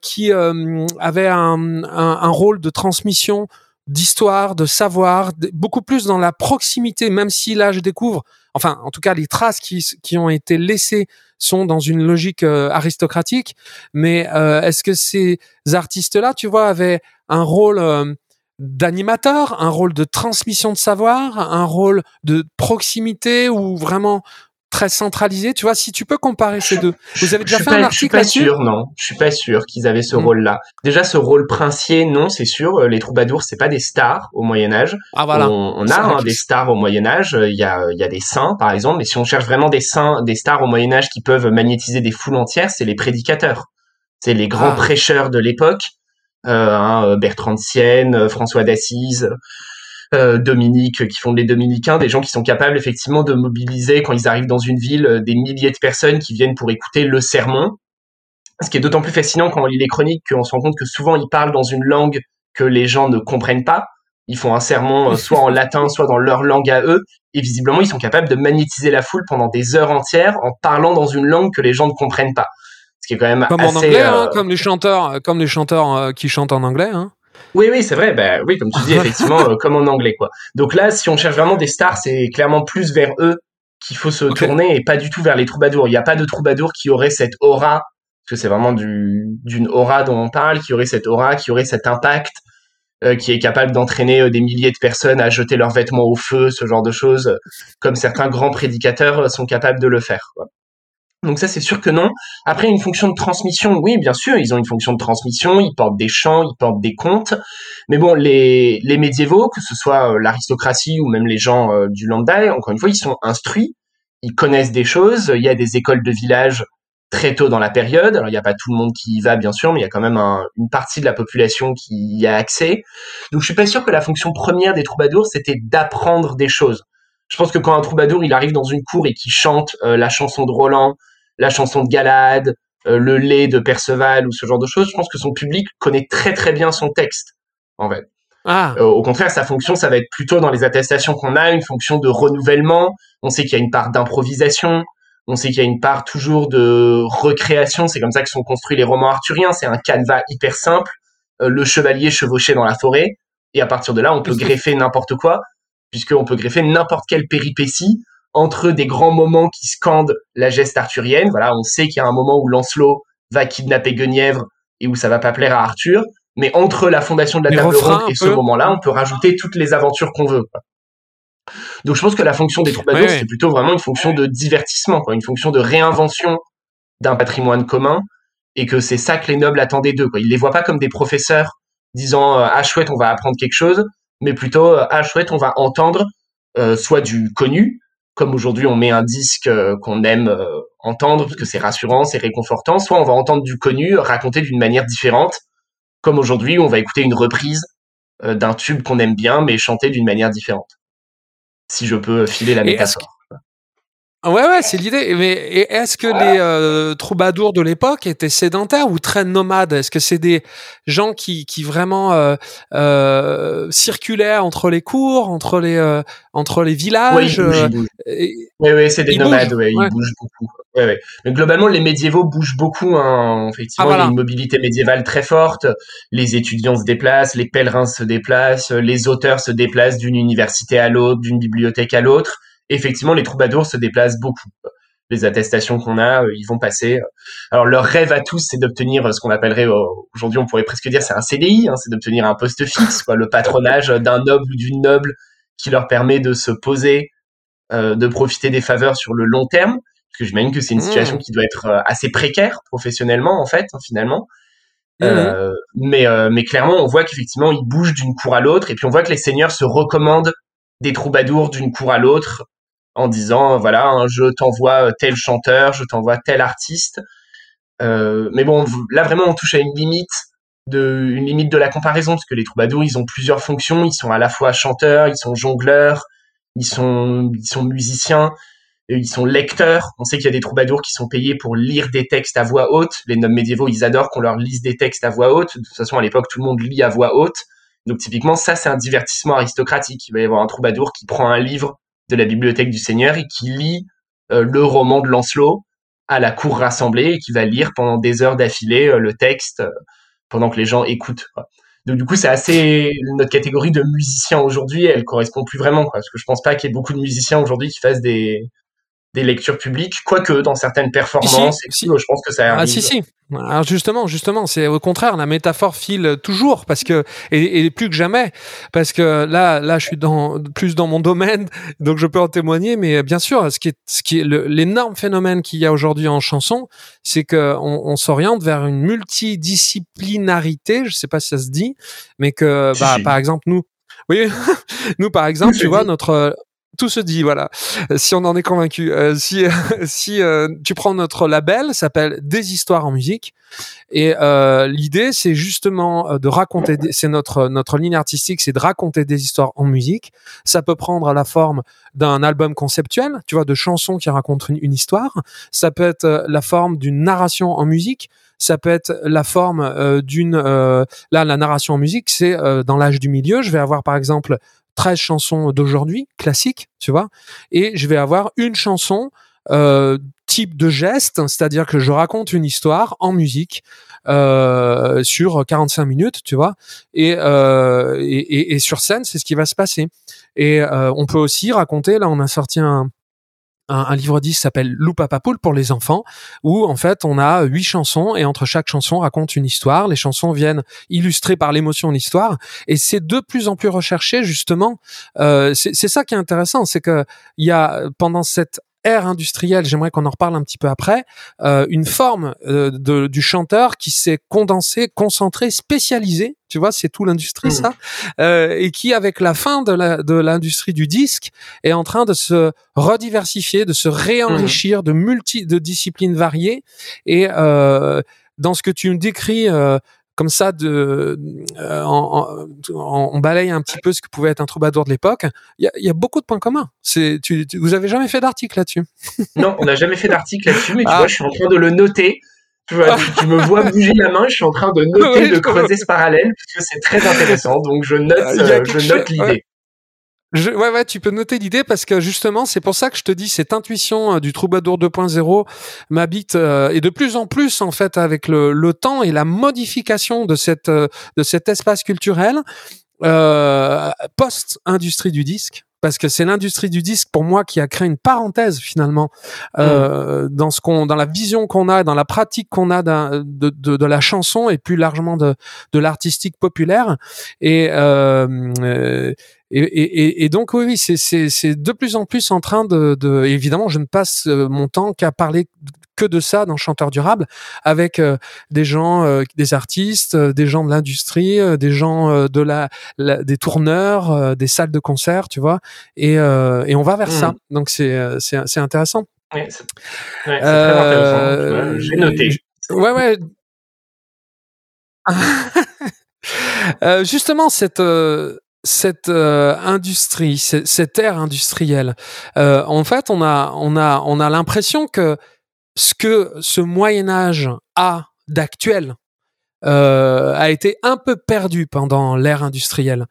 qui avait un, un, un rôle de transmission d'histoire, de savoir, beaucoup plus dans la proximité, même si là je découvre, enfin en tout cas les traces qui, qui ont été laissées sont dans une logique euh, aristocratique, mais euh, est-ce que ces artistes-là, tu vois, avaient un rôle euh, d'animateur, un rôle de transmission de savoir, un rôle de proximité ou vraiment très centralisé. Tu vois, si tu peux comparer ces deux. Vous avez déjà fait un article Je suis pas sûr, non. Je suis pas sûr qu'ils avaient ce hmm. rôle-là. Déjà, ce rôle princier, non, c'est sûr. Euh, les troubadours, c'est pas des stars au Moyen Âge. Ah voilà. On, a hein, des stars au Moyen Âge. Il y a, il y a des saints, par exemple. Mais si on cherche vraiment des saints, des stars au Moyen Âge qui peuvent magnétiser des foules entières, c'est les prédicateurs. C'est les grands ah. prêcheurs de l'époque. Euh, hein, euh, Bertrand de Sienne, François d'Assise. Euh, Dominique qui font des dominicains, des gens qui sont capables effectivement de mobiliser quand ils arrivent dans une ville euh, des milliers de personnes qui viennent pour écouter le sermon. Ce qui est d'autant plus fascinant quand on lit les chroniques qu'on se rend compte que souvent ils parlent dans une langue que les gens ne comprennent pas. Ils font un sermon euh, soit en latin, soit dans leur langue à eux, et visiblement ils sont capables de magnétiser la foule pendant des heures entières en parlant dans une langue que les gens ne comprennent pas. Ce qui est quand même comme en anglais, hein, comme les chanteurs, comme les chanteurs qui chantent en anglais. Hein. Oui, oui, c'est vrai. Ben oui, comme tu dis, effectivement, euh, comme en anglais, quoi. Donc là, si on cherche vraiment des stars, c'est clairement plus vers eux qu'il faut se tourner et pas du tout vers les troubadours. Il n'y a pas de troubadour qui aurait cette aura, parce que c'est vraiment du, d'une aura dont on parle, qui aurait cette aura, qui aurait cet impact, euh, qui est capable d'entraîner euh, des milliers de personnes à jeter leurs vêtements au feu, ce genre de choses, comme certains grands prédicateurs sont capables de le faire. Quoi. Donc ça, c'est sûr que non. Après, une fonction de transmission, oui, bien sûr, ils ont une fonction de transmission, ils portent des chants, ils portent des contes. Mais bon, les, médiévaux, que ce soit euh, l'aristocratie ou même les gens euh, du lambda, encore une fois, ils sont instruits, ils connaissent des choses. Il y a des écoles de village très tôt dans la période. Alors, il n'y a pas tout le monde qui y va, bien sûr, mais il y a quand même une partie de la population qui y a accès. Donc, je suis pas sûr que la fonction première des troubadours, c'était d'apprendre des choses. Je pense que quand un troubadour, il arrive dans une cour et qu'il chante euh, la chanson de Roland, la chanson de Galade, euh, le lait de Perceval ou ce genre de choses, je pense que son public connaît très très bien son texte, en fait. Ah. Euh, au contraire, sa fonction, ça va être plutôt dans les attestations qu'on a, une fonction de renouvellement. On sait qu'il y a une part d'improvisation. On sait qu'il y a une part toujours de recréation. C'est comme ça que sont construits les romans arthuriens. C'est un canevas hyper simple. Euh, le chevalier chevauché dans la forêt. Et à partir de là, on peut greffer n'importe quoi, puisqu'on peut greffer n'importe quelle péripétie entre des grands moments qui scandent la geste arthurienne. Voilà, on sait qu'il y a un moment où Lancelot va kidnapper Guenièvre et où ça va pas plaire à Arthur. Mais entre la fondation de la table ronde et ce moment-là, on peut rajouter toutes les aventures qu'on veut. Donc je pense que la fonction des troubadours, c'est plutôt vraiment une fonction de divertissement, quoi, une fonction de réinvention d'un patrimoine commun, et que c'est ça que les nobles attendaient d'eux. Quoi. Ils les voient pas comme des professeurs disant euh, ah chouette, on va apprendre quelque chose, mais plutôt euh, ah chouette, on va entendre euh, soit du connu, comme aujourd'hui on met un disque qu'on aime entendre parce que c'est rassurant, c'est réconfortant, soit on va entendre du connu raconté d'une manière différente, comme aujourd'hui on va écouter une reprise d'un tube qu'on aime bien mais chanté d'une manière différente si je peux filer la métaphore. Ouais, ouais, c'est l'idée. Mais est-ce que les euh, troubadours de l'époque étaient sédentaires ou très nomades? Est-ce que c'est des gens qui, qui vraiment euh, euh, circulaient entre les cours, entre les euh, entre les villages Oui, oui, oui c'est des nomades. Ouais, Ils bougent beaucoup. Ouais, ouais. Mais globalement, les médiévaux bougent beaucoup. Hein. Effectivement, ah, il y a une mobilité médiévale très forte. Les étudiants se déplacent, les pèlerins se déplacent, les auteurs se déplacent d'une université à l'autre, d'une bibliothèque à l'autre effectivement, les troubadours se déplacent beaucoup. Les attestations qu'on a, euh, ils vont passer. Alors leur rêve à tous, c'est d'obtenir ce qu'on appellerait euh, aujourd'hui, on pourrait presque dire, c'est un CDI, hein, c'est d'obtenir un poste fixe, quoi, le patronage d'un noble ou d'une noble qui leur permet de se poser, euh, de profiter des faveurs sur le long terme. Parce que j'imagine que c'est une mmh. situation qui doit être assez précaire professionnellement, en fait, hein, finalement. Mmh. mais, mais clairement, on voit qu'effectivement, ils bougent d'une cour à l'autre, et puis on voit que les seigneurs se recommandent des troubadours d'une cour à l'autre en disant voilà hein, je t'envoie tel chanteur, je t'envoie tel artiste. Euh, mais bon, là vraiment on touche à une limite de une limite de la comparaison parce que les troubadours ils ont plusieurs fonctions, ils sont à la fois chanteurs, ils sont jongleurs, ils sont ils sont musiciens, ils sont lecteurs. On sait qu'il y a des troubadours qui sont payés pour lire des textes à voix haute. Les nobles médiévaux ils adorent qu'on leur lise des textes à voix haute. De toute façon à l'époque tout le monde lit à voix haute. Donc typiquement ça c'est un divertissement aristocratique. Il va y avoir un troubadour qui prend un livre de la bibliothèque du Seigneur et qui lit euh, le roman de Lancelot à la cour rassemblée et qui va lire pendant des heures d'affilée euh, le texte euh, pendant que les gens écoutent. Donc du coup, c'est assez notre catégorie de musiciens aujourd'hui, elle correspond plus vraiment, parce que je pense pas qu'il y ait beaucoup de musiciens aujourd'hui qui fassent des des lectures publiques, quoique dans certaines performances, si, je pense que ça arrive. Ah si si. Alors justement, justement, c'est au contraire la métaphore file toujours parce que et, plus que jamais parce que là, là, je suis dans plus dans mon domaine, donc je peux en témoigner. Mais bien sûr, ce qui est ce qui est l'énorme phénomène qu'il y a aujourd'hui en chanson, c'est que on, on s'oriente vers une multidisciplinarité. Je sais pas si ça se dit, mais que bah, par exemple nous, oui, nous par exemple, tu vois notre tout se dit, voilà. Si on en est convaincu. Euh, si si euh, tu prends notre label, s'appelle Des histoires en musique, et euh, l'idée c'est justement de raconter. C'est notre notre ligne artistique, c'est de raconter des histoires en musique. Ça peut prendre la forme d'un album conceptuel, tu vois, de chansons qui racontent une, histoire. Ça peut être la forme d'une narration en musique ça peut être la forme d'une là la narration en musique c'est dans l'âge du milieu je vais avoir par exemple 13 chansons d'aujourd'hui, classiques, tu vois, et je vais avoir une chanson euh, type de geste, c'est-à-dire que je raconte une histoire en musique euh, sur 45 minutes, tu vois, et, euh, et, et, sur scène, c'est ce qui va se passer. Et euh, on peut aussi raconter, là on a sorti un, un, livre 10 s'appelle Loup pour les enfants, où en fait on a huit chansons et entre chaque chanson raconte une histoire. Les chansons viennent illustrer par l'émotion l'histoire et c'est de plus en plus recherché justement. Euh, c'est ça qui est intéressant, c'est que il y a pendant cette ère industrielle, j'aimerais qu'on en reparle un petit peu après, euh, une forme euh, de, du chanteur qui s'est condensé, concentré, spécialisé, tu vois, c'est tout l'industrie mmh. ça, euh, et qui avec la fin de l'industrie du disque est en train de se rediversifier, de se réenrichir mmh. de multi de disciplines variées et euh, dans ce que tu me décris euh, comme ça de euh, on, balaye un petit peu ce que pouvait être un troubadour de l'époque. Il y a, beaucoup de points communs. C'est tu, vous avez jamais fait d'article là-dessus? Non, on n'a jamais fait d'article là-dessus, mais tu ah. vois, je suis en train de le noter. Tu, vois, tu, me vois bouger la main, je suis en train de noter, de creuser ce parallèle, puisque c'est très intéressant. Donc je note, euh, je note l'idée. Je, ouais, ouais, tu peux noter l'idée parce que justement, c'est pour ça que je te dis, cette intuition euh, du troubadour 2.0 m'habite euh, et de plus en plus en fait avec le, le temps et la modification de cette euh, de cet espace culturel post industrie du disque parce que c'est l'industrie du disque pour moi qui a créé une parenthèse finalement euh, mm. dans ce qu'on, dans la vision qu'on a, dans la pratique qu'on a de, de, de, la chanson et plus largement de, de l'artistique populaire. Et, euh, et, et, et, donc oui, oui c'est, c'est, c'est de plus en plus en train de, de évidemment, je ne passe euh, mon temps qu'à parler que de ça dans Chanteur durable, avec euh, des gens, euh, des artistes, euh, des gens de l'industrie, des gens de la, des tourneurs, des salles de concert, tu vois, et, et on va vers ça. Mmh. Donc c'est c'est intéressant. c'est très intéressant. J'ai noté. Ouais ouais. justement cette cette industrie, cette, ère industrielle, en fait, on a on a on a l'impression que ce que ce Moyen Âge a d'actuel euh, a été un peu perdu pendant l'ère industrielle.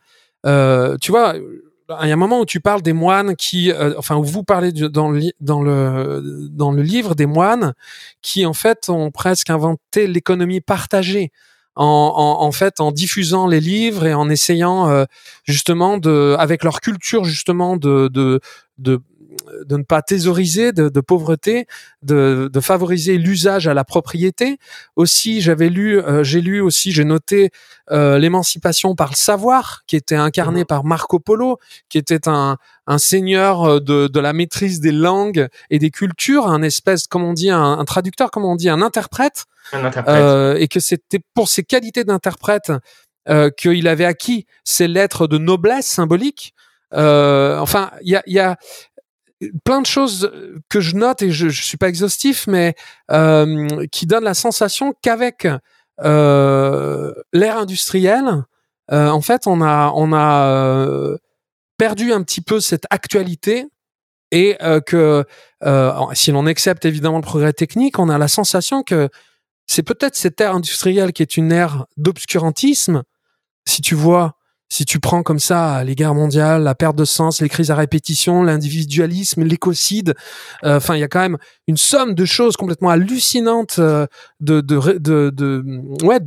Euh, tu vois, il y a un moment où tu parles des moines qui, euh, enfin, où vous parlez dans, le, dans le dans le livre des moines qui en fait ont presque inventé l'économie partagée. En, en, en, fait en diffusant les livres et en essayant euh, justement de avec leur culture justement de de, de de ne pas thésauriser de, de pauvreté, de, de favoriser l'usage à la propriété. Aussi, j'avais lu, euh, j'ai lu aussi, j'ai noté euh, l'émancipation par le savoir, qui était incarné mhm. par Marco Polo, qui était un, un seigneur euh, de, de, la maîtrise des langues et des cultures, un espèce, comme on dit, un, traducteur, comme on dit, un interprète, un interprète. et que c'était pour ses qualités d'interprète qu'il avait acquis ces lettres de noblesse symbolique. Euh, enfin, il y a, y a, plein de choses que je note et je, je suis pas exhaustif, mais euh, qui donnent la sensation qu'avec euh, l'ère industrielle, euh, en fait, on a on a euh, perdu un petit peu cette actualité et euh, que si l'on accepte évidemment le progrès technique, on a la sensation que c'est peut-être cette ère industrielle qui est une ère d'obscurantisme. Si tu vois si tu prends comme ça les guerres mondiales, la perte de sens, les crises à répétition, l'individualisme, l'écocide, euh, enfin il y a quand même une somme de choses complètement hallucinantes euh, de, de, de, de, ouais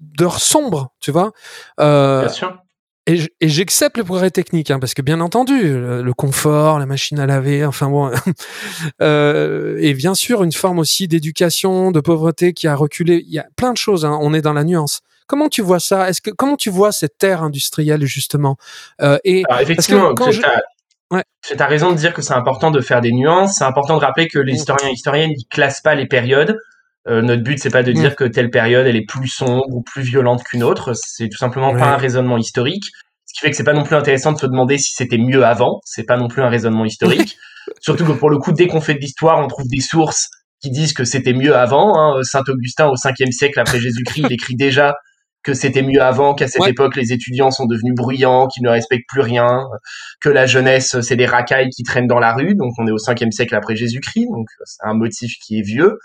d'heures sombres, tu vois. Euh, bien sûr. Et j'accepte le progrès technique, hein, parce que bien entendu, le, confort, la machine à laver, enfin bon, euh, et bien sûr une forme aussi d'éducation, de pauvreté qui a reculé. Il y a plein de choses. Hein, on est dans la nuance. Comment tu vois ça? Est-ce que comment tu vois cette terre industrielle justement? Euh, Et Alors, effectivement, quand je... Ouais. Tu as raison de dire que c'est important de faire des nuances. C'est important de rappeler que les mmh. historiens et historiennes ils classent pas les périodes. Euh, notre but c'est pas de dire mmh. que telle période elle est plus sombre ou plus violente qu'une autre. C'est tout simplement pas un raisonnement historique. Ce qui fait que c'est pas non plus intéressant de se demander si c'était mieux avant. C'est pas non plus un raisonnement historique. Surtout que pour le coup, dès qu'on fait de l'histoire, on trouve des sources qui disent que c'était mieux avant. Hein. Saint Augustin au 5e siècle après Jésus-Christ, il écrit déjà que c'était mieux avant, qu'à cette époque les étudiants sont devenus bruyants, qu'ils ne respectent plus rien, que la jeunesse c'est des racailles qui traînent dans la rue, donc on est au 5e siècle après Jésus-Christ, donc c'est un motif qui est vieux.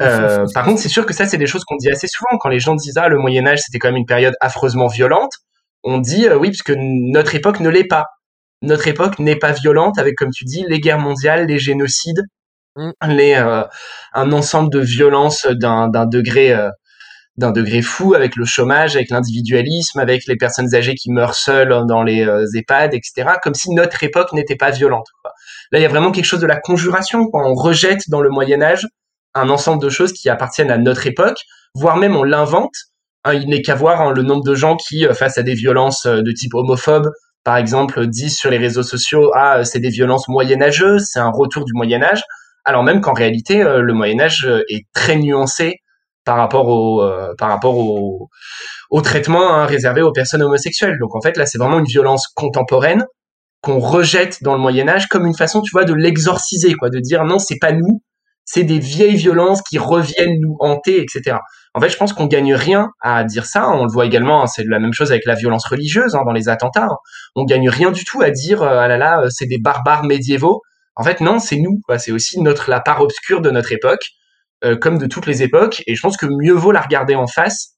Euh, par contre, c'est sûr que ça c'est des choses qu'on dit assez souvent quand les gens disent ah le Moyen Âge c'était quand même une période affreusement violente. On dit euh, oui parce que notre époque ne l'est pas. Notre époque n'est pas violente avec comme tu dis les guerres mondiales, les génocides, mm. les euh, un ensemble de violences d'un degré euh, d'un degré fou avec le chômage, avec l'individualisme, avec les personnes âgées qui meurent seules dans les euh, EHPAD, etc. Comme si notre époque n'était pas violente. Là, il y a vraiment quelque chose de la conjuration. On rejette dans le Moyen Âge un ensemble de choses qui appartiennent à notre époque, voire même on l'invente. Hein, il n'est qu'à voir hein, le nombre de gens qui, euh, face à des violences euh, de type homophobe, par exemple, disent sur les réseaux sociaux ah c'est des violences moyenâgeuses, c'est un retour du Moyen Âge, alors même qu'en réalité le Moyen Âge est très nuancé par rapport au euh, par rapport au, au traitement hein, réservé aux personnes homosexuelles. Donc en fait là c'est vraiment une violence contemporaine qu'on rejette dans le Moyen Âge comme une façon tu vois de l'exorciser quoi, de dire non c'est pas nous, c'est des vieilles violences qui reviennent nous hanter etc. En fait je pense qu'on gagne rien à dire ça. On le voit également, hein, c'est la même chose avec la violence religieuse hein, dans les attentats. On gagne rien du tout à dire euh, ah là là c'est des barbares médiévaux. En fait non c'est nous, c'est aussi notre la part obscure de notre époque euh, comme de toutes les époques. Et je pense que mieux vaut la regarder en face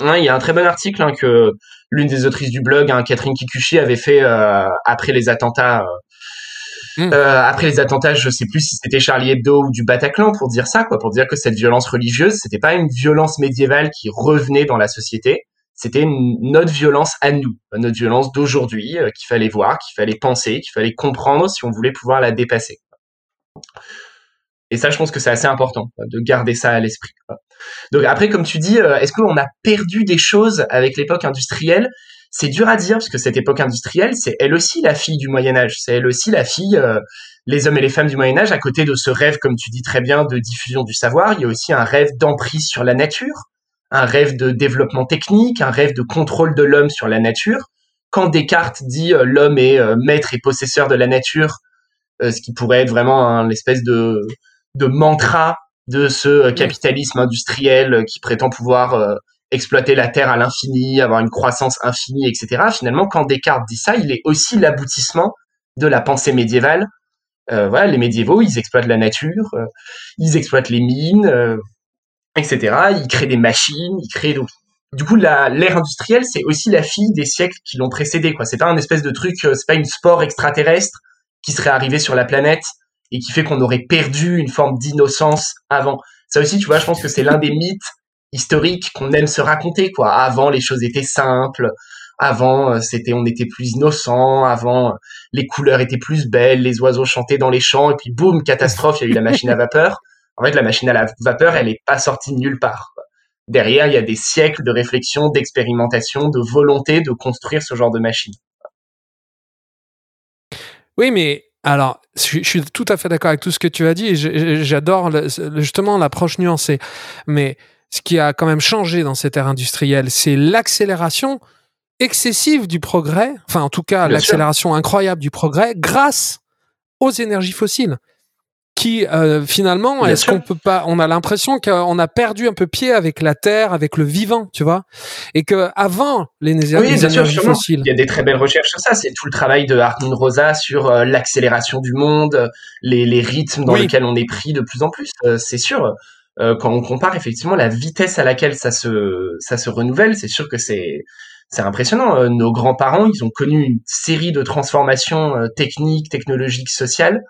il y a un très bon article hein, que l'une des autrices du blog, hein, Catherine Kikuchi, avait fait après les attentats Mm. Euh, après les attentats, je sais plus si c'était Charlie Hebdo ou du Bataclan pour dire ça, quoi, pour dire que cette violence religieuse, c'était pas une violence médiévale qui revenait dans la société, c'était notre violence à nous, notre violence d'aujourd'hui euh, qu'il fallait voir, qu'il fallait penser, qu'il fallait comprendre si on voulait pouvoir la dépasser. Et ça, je pense que c'est assez important de garder ça à l'esprit. Donc après, comme tu dis, euh, est-ce qu'on a perdu des choses avec l'époque industrielle? C'est dur à dire parce que cette époque industrielle, c'est elle aussi la fille du Moyen Âge, c'est elle aussi la fille, euh, les hommes et les femmes du Moyen Âge. À côté de ce rêve, comme tu dis très bien, de diffusion du savoir, il y a aussi un rêve d'emprise sur la nature, un rêve de développement technique, un rêve de contrôle de l'homme sur la nature. Quand Descartes dit euh, l'homme est maître et possesseur de la nature, ce qui pourrait être vraiment un espèce de, de mantra de ce capitalisme industriel qui prétend pouvoir exploiter la Terre à l'infini, avoir une croissance infinie, etc. Finalement, quand Descartes dit ça, il est aussi l'aboutissement de la pensée médiévale. Euh, voilà, les médiévaux, ils exploitent la nature, euh, ils exploitent les mines, euh, etc. Ils créent des machines, ils créent donc. Du coup, l'ère industrielle, c'est aussi la fille des siècles qui l'ont précédée. Quoi, c'est pas un espèce de truc, c'est pas une sport extraterrestre qui serait arrivé sur la planète et qui fait qu'on aurait perdu une forme d'innocence avant. Ça aussi, tu vois, je pense que c'est l'un des mythes historique qu'on aime se raconter quoi. Avant les choses étaient simples, avant euh, c'était on était plus innocent, avant euh, les couleurs étaient plus belles, les oiseaux chantaient dans les champs et puis boum catastrophe, il y a eu la machine à vapeur. En fait la machine à vapeur elle est pas sortie de nulle part. Derrière il y a des siècles de réflexion, d'expérimentation, de volonté de construire ce genre de machine. Oui mais alors, je, suis tout à fait d'accord avec tout ce que tu as dit et j'adore justement l'approche nuancée. Mais ce qui a quand même changé dans cette ère industrielle, c'est l'accélération excessive du progrès, enfin en tout cas l'accélération incroyable du progrès grâce aux énergies fossiles qui euh, finalement est-ce qu'on peut pas on a l'impression qu'on a perdu un peu pied avec la terre avec le vivant tu vois? Et que avant les, énergies fossiles. il y a des très belles recherches sur ça. C'est tout le travail de Armin Rosa sur euh, l'accélération du monde les, les rythmes dans lesquels on est pris de plus en plus euh, c'est sûr. Quand on compare effectivement la vitesse à laquelle ça se ça se renouvelle, c'est sûr que c'est c'est impressionnant. Nos grands-parents, ils ont connu une série de transformations techniques, technologiques, sociales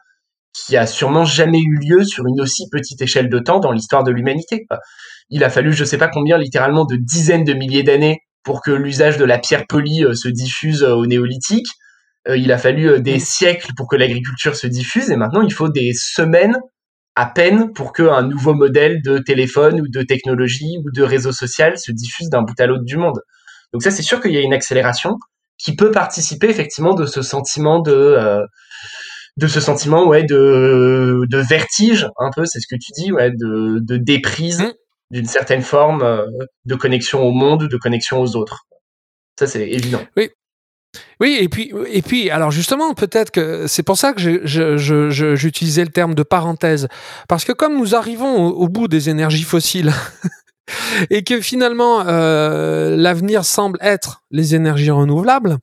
qui a sûrement jamais eu lieu sur une aussi petite échelle de temps dans l'histoire de l'humanité. Il a fallu, je sais pas combien, littéralement de dizaines de milliers d'années pour que l'usage de la pierre polie se diffuse au néolithique. il a fallu des siècles pour que l'agriculture se diffuse et maintenant il faut des semaines à peine pour qu'un nouveau modèle de téléphone ou de technologie ou de réseau social se diffuse d'un bout à l'autre du monde. Donc ça, c'est sûr qu'il y a une accélération qui peut participer effectivement de ce sentiment de euh, de ce sentiment ouais de de vertige un peu, c'est ce que tu dis, ouais, de de déprise mmh. d'une certaine forme euh, de connexion au monde ou de connexion aux autres. Ça, c'est évident. Oui, oui, et puis, et puis, alors justement, peut-être que c'est pour ça que j'utilisais le terme de parenthèse, parce que comme nous arrivons au, bout des énergies fossiles et que finalement euh, l'avenir semble être les énergies renouvelables,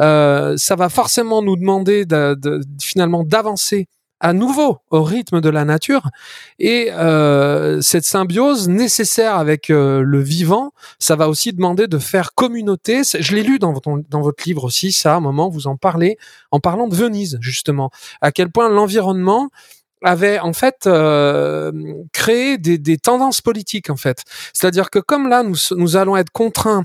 euh, ça va forcément nous demander de, finalement d'avancer à nouveau au rythme de la nature et euh, cette symbiose nécessaire avec euh, le vivant, ça va aussi demander de faire communauté. Je l'ai lu dans votre, dans votre livre aussi, ça, à un moment, vous en parlez, en parlant de Venise, justement, à quel point l'environnement avait en fait euh, créé des, des, tendances politiques, en fait. C'est-à-dire que comme là, nous, nous allons être contraints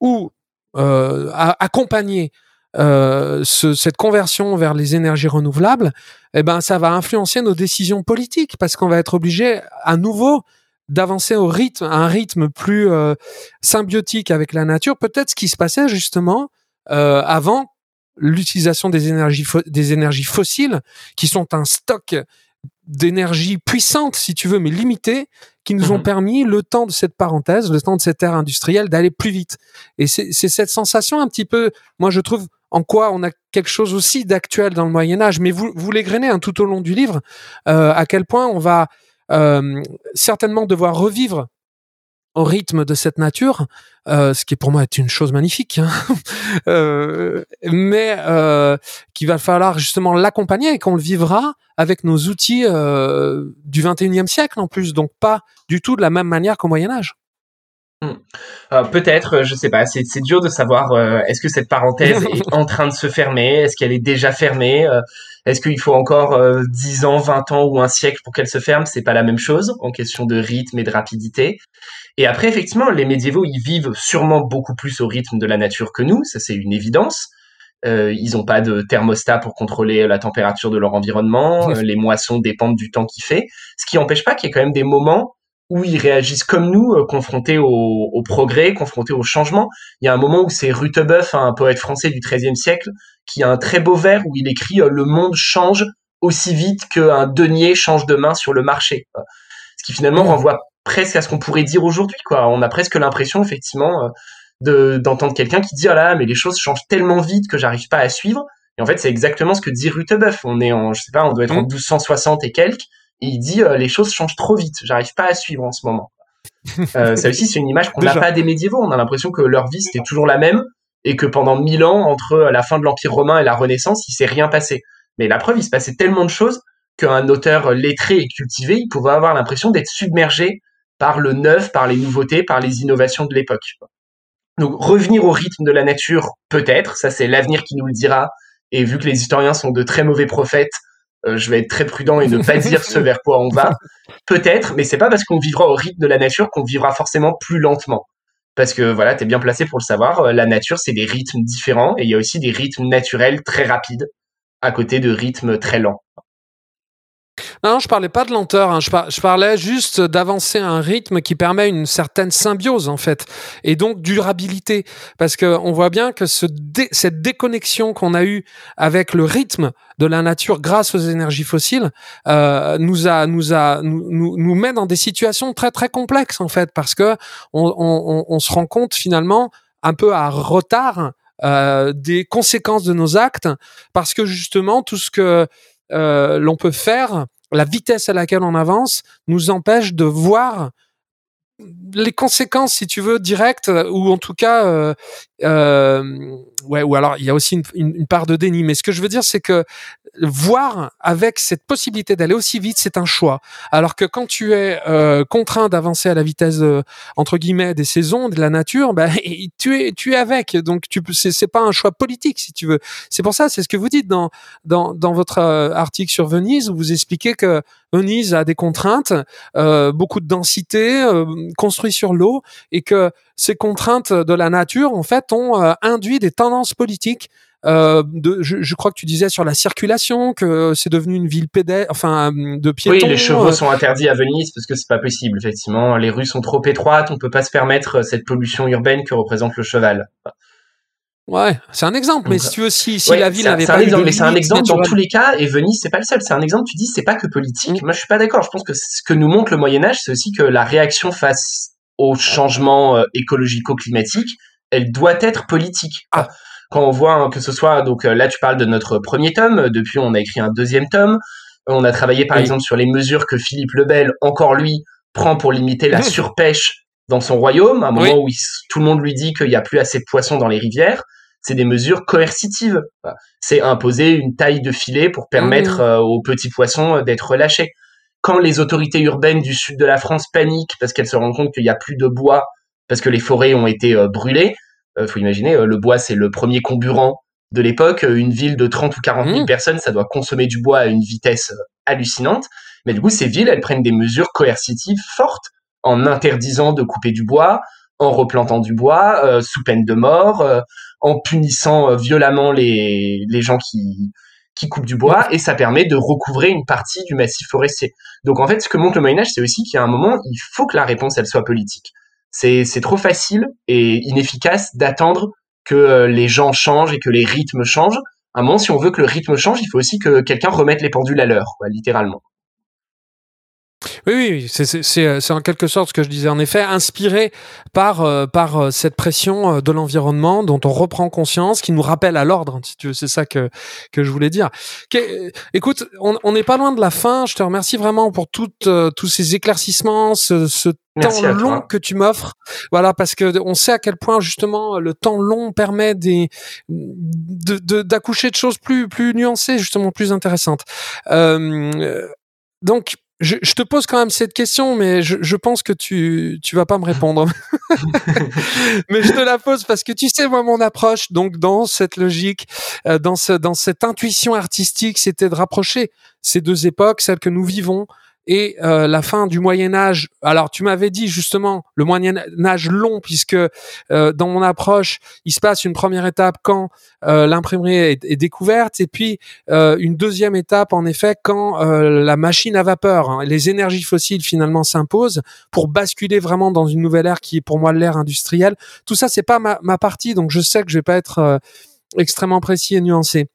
ou euh, accompagnés euh, ce, cette conversion vers les énergies renouvelables, eh ben ça va influencer nos décisions politiques parce qu'on va être obligé à nouveau d'avancer au rythme, à un rythme plus euh, symbiotique avec la nature. Peut-être ce qui se passait justement euh, avant l'utilisation des énergies des énergies fossiles, qui sont un stock d'énergie puissante, si tu veux, mais limitée, qui nous ont mhm. permis, le temps de cette parenthèse, le temps de cette ère industrielle, d'aller plus vite. Et c'est cette sensation un petit peu, moi je trouve, en quoi on a quelque chose aussi d'actuel dans le Moyen Âge. Mais vous, vous l'égrenez hein, tout au long du livre, euh, à quel point on va euh, certainement devoir revivre au rythme de cette nature, euh, ce qui pour moi est une chose magnifique, hein. euh, mais euh, qu'il va falloir justement l'accompagner et qu'on le vivra avec nos outils euh, du 21e siècle en plus, donc pas du tout de la même manière qu'au Moyen Âge. Hmm. Peut-être, je sais pas. C'est dur de savoir. Est-ce que cette parenthèse est en train de se fermer? Est-ce qu'elle est déjà fermée? Est-ce qu'il faut encore 10 ans, 20 ans ou un siècle pour qu'elle se ferme? C'est pas la même chose en question de rythme et de rapidité. Et après, effectivement, les médiévaux, ils vivent sûrement beaucoup plus au rythme de la nature que nous. Ça, c'est une évidence. Euh, ils n'ont pas de thermostat pour contrôler la température de leur environnement. Euh, les moissons dépendent du temps qu'il fait. Ce qui n'empêche pas qu'il y ait quand même des moments où ils réagissent comme nous, euh, confrontés au, au, progrès, confrontés au changement. Il y a un moment où c'est Rutebeuf, un poète français du XIIIe siècle, qui a un très beau vers où il écrit Le monde change aussi vite qu'un denier change de main sur le marché. Ce qui finalement renvoie presque à ce qu'on pourrait dire aujourd'hui. Quoi. On a presque l'impression, effectivement, de, d'entendre quelqu'un qui dit, ah là, mais les choses changent tellement vite que j'arrive pas à suivre. Et en fait, c'est exactement ce que dit Rutebeuf. On est en, je sais pas, on doit être en 1260 mmh. et quelques. Et il dit, euh, les choses changent trop vite. J'arrive pas à suivre en ce moment. euh, ça aussi, c'est une image qu'on n'a pas des médiévaux. On a l'impression que leur vie, c'était toujours la même. Et que pendant mille ans, entre la fin de l'Empire romain et la Renaissance, il s'est rien passé. Mais la preuve, il se passait tellement de choses qu'un auteur lettré et cultivé, il pouvait avoir l'impression d'être submergé par le neuf, par les nouveautés, par les innovations de l'époque. Donc revenir au rythme de la nature, peut-être, ça c'est l'avenir qui nous le dira. Et vu que les historiens sont de très mauvais prophètes, euh, je vais être très prudent et ne pas dire ce vers quoi on va. Peut-être, mais c'est pas parce qu'on vivra au rythme de la nature qu'on vivra forcément plus lentement. Parce que voilà, t'es bien placé pour le savoir, euh, la nature c'est des rythmes différents et il y a aussi des rythmes naturels très rapides à côté de rythmes très lents. Non, je parlais pas de lenteur. Hein. Je, parlais juste d'avancer à un rythme qui permet une certaine symbiose en fait, et donc durabilité. Parce que on voit bien que ce cette déconnexion qu'on a eue avec le rythme de la nature grâce aux énergies fossiles euh, nous a nous a nous, nous, nous met dans des situations très très complexes en fait, parce que on, on, on se rend compte finalement un peu à retard euh, des conséquences de nos actes, parce que justement tout ce que l'on peut faire la vitesse à laquelle on avance nous empêche de voir les conséquences, si tu veux, directes, ou en tout cas, euh, euh, ouais, ou alors il y a aussi une, une, part de déni. Mais ce que je veux dire, c'est que voir avec cette possibilité d'aller aussi vite, c'est un choix. Alors que quand tu es euh, contraint d'avancer à la vitesse entre guillemets des saisons, de la nature, bah, tu es tu es avec. Donc tu c'est c'est pas un choix politique si tu veux. C'est pour ça, c'est ce que vous dites dans dans dans votre euh, article sur Venise où vous expliquez que Venise a des contraintes, euh, beaucoup de densité, euh, construit sur l'eau, et que ces contraintes de la nature en fait ont euh, induit des tendances politiques euh, de, je, je, crois que tu disais sur la circulation que c'est devenu une ville pédestre, enfin de piétons. Oui, les chevaux euh. sont interdits à Venise parce que c'est pas possible. Effectivement, les rues sont trop étroites, on peut pas se permettre cette pollution urbaine que représente le cheval. Ouais, c'est un exemple, mais si tu veux, si, si la ville avait pas exemple, mais c'est un exemple dans tous les cas, et Venise, c'est pas le seul. C'est un exemple, tu dis, c'est pas que politique. Mm. Moi, je suis pas d'accord. Je pense que ce que nous montre le Moyen-Âge, c'est aussi que la réaction face au changement euh, écologico-climatique, elle doit être politique. Ah. Quand on voit hein, que ce soit, donc euh, là, tu parles de notre premier tome, depuis, on a écrit un deuxième tome. On a travaillé, par exemple, sur les mesures que Philippe Lebel, encore lui, prend pour limiter la surpêche dans son royaume, à un moment où tout le monde lui dit qu'il n'y a plus assez de poissons dans les rivières. C'est des mesures coercitives. C'est imposer une taille de filet pour permettre euh, aux petits poissons euh, d'être relâchés. Quand les autorités urbaines du sud de la France paniquent parce qu'elles se rendent compte qu'il n'y a plus de bois parce que les forêts ont été euh, brûlées, euh, faut imaginer, le bois c'est le premier comburant de l'époque. Une ville de 30 ou 40 000 mmh. personnes, ça doit consommer du bois à une vitesse hallucinante. Mais du coup, ces villes, elles prennent des mesures coercitives fortes en interdisant de couper du bois, en replantant du bois, euh, sous peine de mort, euh, en punissant euh, violemment les, les gens qui, qui coupent du bois, et ça permet de recouvrer une partie du massif forestier. Donc en fait, ce que montre le Moyen Âge, c'est aussi qu'il y a un moment, il faut que la réponse, elle soit politique. C'est, c'est trop facile et inefficace d'attendre que les gens changent et que les rythmes changent. À un moment, si on veut que le rythme change, il faut aussi que quelqu'un remette les pendules à l'heure, littéralement. Oui, oui, c'est en quelque sorte ce que je disais. En effet, inspiré par euh, par euh, cette pression euh, de l'environnement dont on reprend conscience, qui nous rappelle à l'ordre. Si tu veux, c'est ça que que je voulais dire. écoute, on n'est pas loin de la fin. Je te remercie vraiment pour toutes tous ces éclaircissements, ce, ce temps long que tu m'offres. Voilà, parce que on sait à quel point justement le temps long permet des d'accoucher de, de, choses plus plus nuancées, justement plus intéressantes. Euh, donc je, te pose quand même cette question, mais je, pense que tu tu vas pas me répondre. mais je te la pose parce que tu sais moi mon approche. Donc dans cette logique, euh, dans ce dans cette intuition artistique, c'était de rapprocher ces deux époques, celles que nous vivons et euh, la fin du Moyen Âge. Alors tu m'avais dit justement le Moyen Âge long puisque euh, dans mon approche il se passe une première étape quand euh, l'imprimerie est, découverte et puis une deuxième étape en effet quand la machine à vapeur, hein, les énergies fossiles finalement s'imposent pour basculer vraiment dans une nouvelle ère qui est pour moi l'ère industrielle. Tout ça c'est pas ma, ma, partie donc je sais que je vais pas être extrêmement précis et nuancé.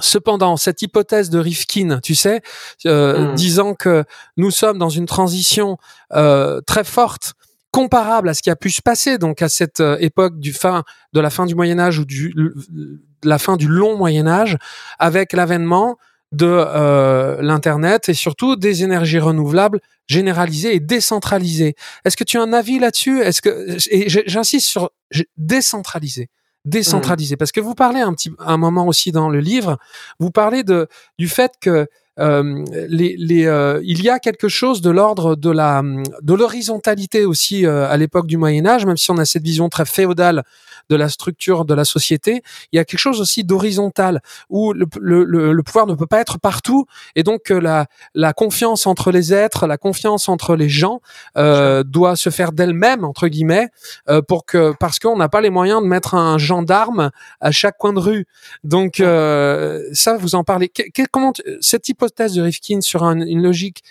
Cependant, cette hypothèse de Rifkin, tu sais, euh, hmm. disant que nous sommes dans une transition euh, très forte, comparable à ce qui a pu se passer, donc à cette euh, époque du fin de la fin du Moyen Âge ou du de la fin du long Moyen Âge, avec l'avènement de l'internet et surtout des énergies renouvelables généralisées et décentralisées. Est-ce que tu as un avis là-dessus? Est-ce que et j'insiste sur décentralisé décentralisé. Parce que vous parlez un petit un moment aussi dans le livre, vous parlez de du fait que les, les, euh, il y a quelque chose de l'ordre de la de l'horizontalité aussi euh, à l'époque du Moyen Âge, même si on a cette vision très féodale de la structure de la société, il y a quelque chose aussi d'horizontal où le, le, le, pouvoir ne peut pas être partout et donc la, la confiance entre les êtres, la confiance entre les gens euh, doit se faire d'elle-même entre guillemets euh, pour que parce qu'on n'a pas les moyens de mettre un gendarme à chaque coin de rue. Donc euh, ça, vous en parlez. comment cette hypothèse de Rifkin sur une logique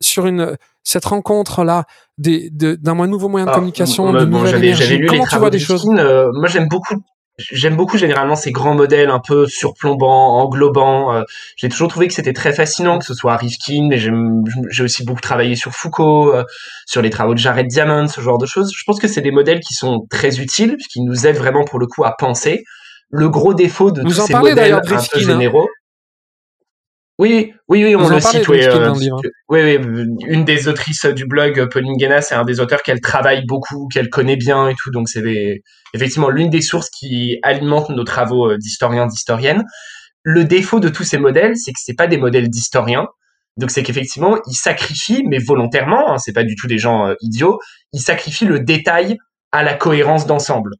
sur une cette rencontre là d'un nouveau moyen de ah, communication, de nouvelle énergie. Comment tu vois des choses? euh, Moi, j'aime beaucoup. J'aime beaucoup généralement ces grands modèles un peu surplombants, englobants. Euh, j'ai toujours trouvé que c'était très fascinant que ce soit Rifkin, mais j'ai aussi beaucoup travaillé sur Foucault, euh, sur les travaux de Jared Diamond, ce genre de choses. Je pense que c'est des modèles qui sont très utiles, qui nous aident vraiment pour le coup à penser. Le gros défaut de tous ces modèles un peu hein. Oui, oui, oui, on le cite. Euh, oui, oui, une des autrices du blog, Pauline Guéna, c'est un des auteurs qu'elle travaille beaucoup, qu'elle connaît bien et tout. Donc c'est effectivement l'une des sources qui alimente nos travaux euh, d'historiens, d'historiennes. Le défaut de tous ces modèles, c'est que c'est pas des modèles d'historiens. Donc c'est qu'effectivement, ils sacrifient, mais volontairement, hein, c'est pas du tout des gens euh, idiots, ils sacrifient le détail à la cohérence d'ensemble.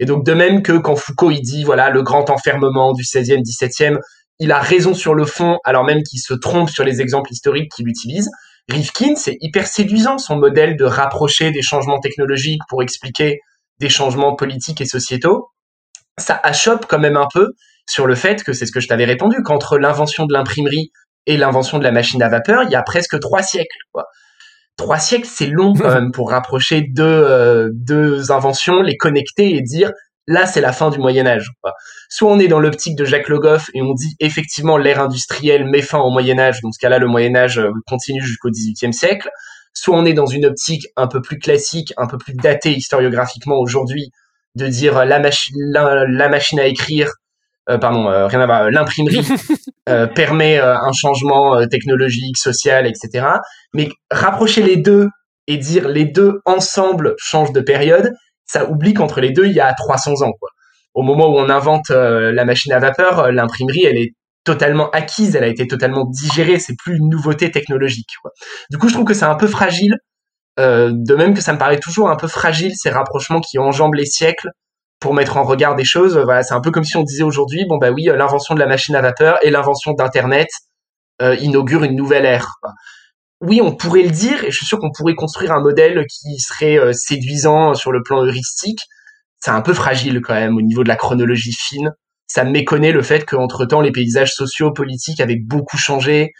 Et donc de même que quand Foucault il dit voilà le grand enfermement du 16e, 17e, il a raison sur le fond, alors même qu'il se trompe sur les exemples historiques qu'il utilise. Rifkin, c'est hyper séduisant son modèle de rapprocher des changements technologiques pour expliquer des changements politiques et sociétaux. Ça achoppe quand même un peu sur le fait que c'est ce que je t'avais répondu, qu'entre l'invention de l'imprimerie et l'invention de la machine à vapeur, il y a presque trois siècles. Trois siècles, c'est long quand même pour rapprocher deux, euh, deux inventions, les connecter et dire là c'est la fin du Moyen Âge. Soit on est dans l'optique de Jacques Le Goff et on dit effectivement l'ère industrielle met fin au Moyen Âge, dans ce cas-là le Moyen Âge euh, continue jusqu'au XVIIIe siècle. Soit on est dans une optique un peu plus classique, un peu plus datée historiographiquement aujourd'hui, de dire euh, la, machine la, machine à écrire, euh, pardon, rien à voir, l'imprimerie permet un changement technologique, social, etc. Mais rapprocher les deux et dire les deux ensemble changent de période, ça oublie qu'entre les deux, il y a 300 ans. Au moment où on invente euh, la machine à vapeur, euh, l'imprimerie, elle est totalement acquise, elle a été totalement digérée, c'est plus une nouveauté technologique. Du coup, je trouve que c'est un peu fragile, euh, de même que ça me paraît toujours un peu fragile ces rapprochements qui enjambent les siècles pour mettre en regard des choses. C'est un peu comme si on disait aujourd'hui, bon bah oui, l'invention de la machine à vapeur et l'invention d'Internet inaugurent une nouvelle ère. Oui, on pourrait le dire, et je suis sûr qu'on pourrait construire un modèle qui serait euh, séduisant sur le plan heuristique. C'est un peu fragile quand même au niveau de la chronologie fine. Ça méconnaît le fait qu'entre temps, les paysages sociaux, politiques avaient beaucoup changé,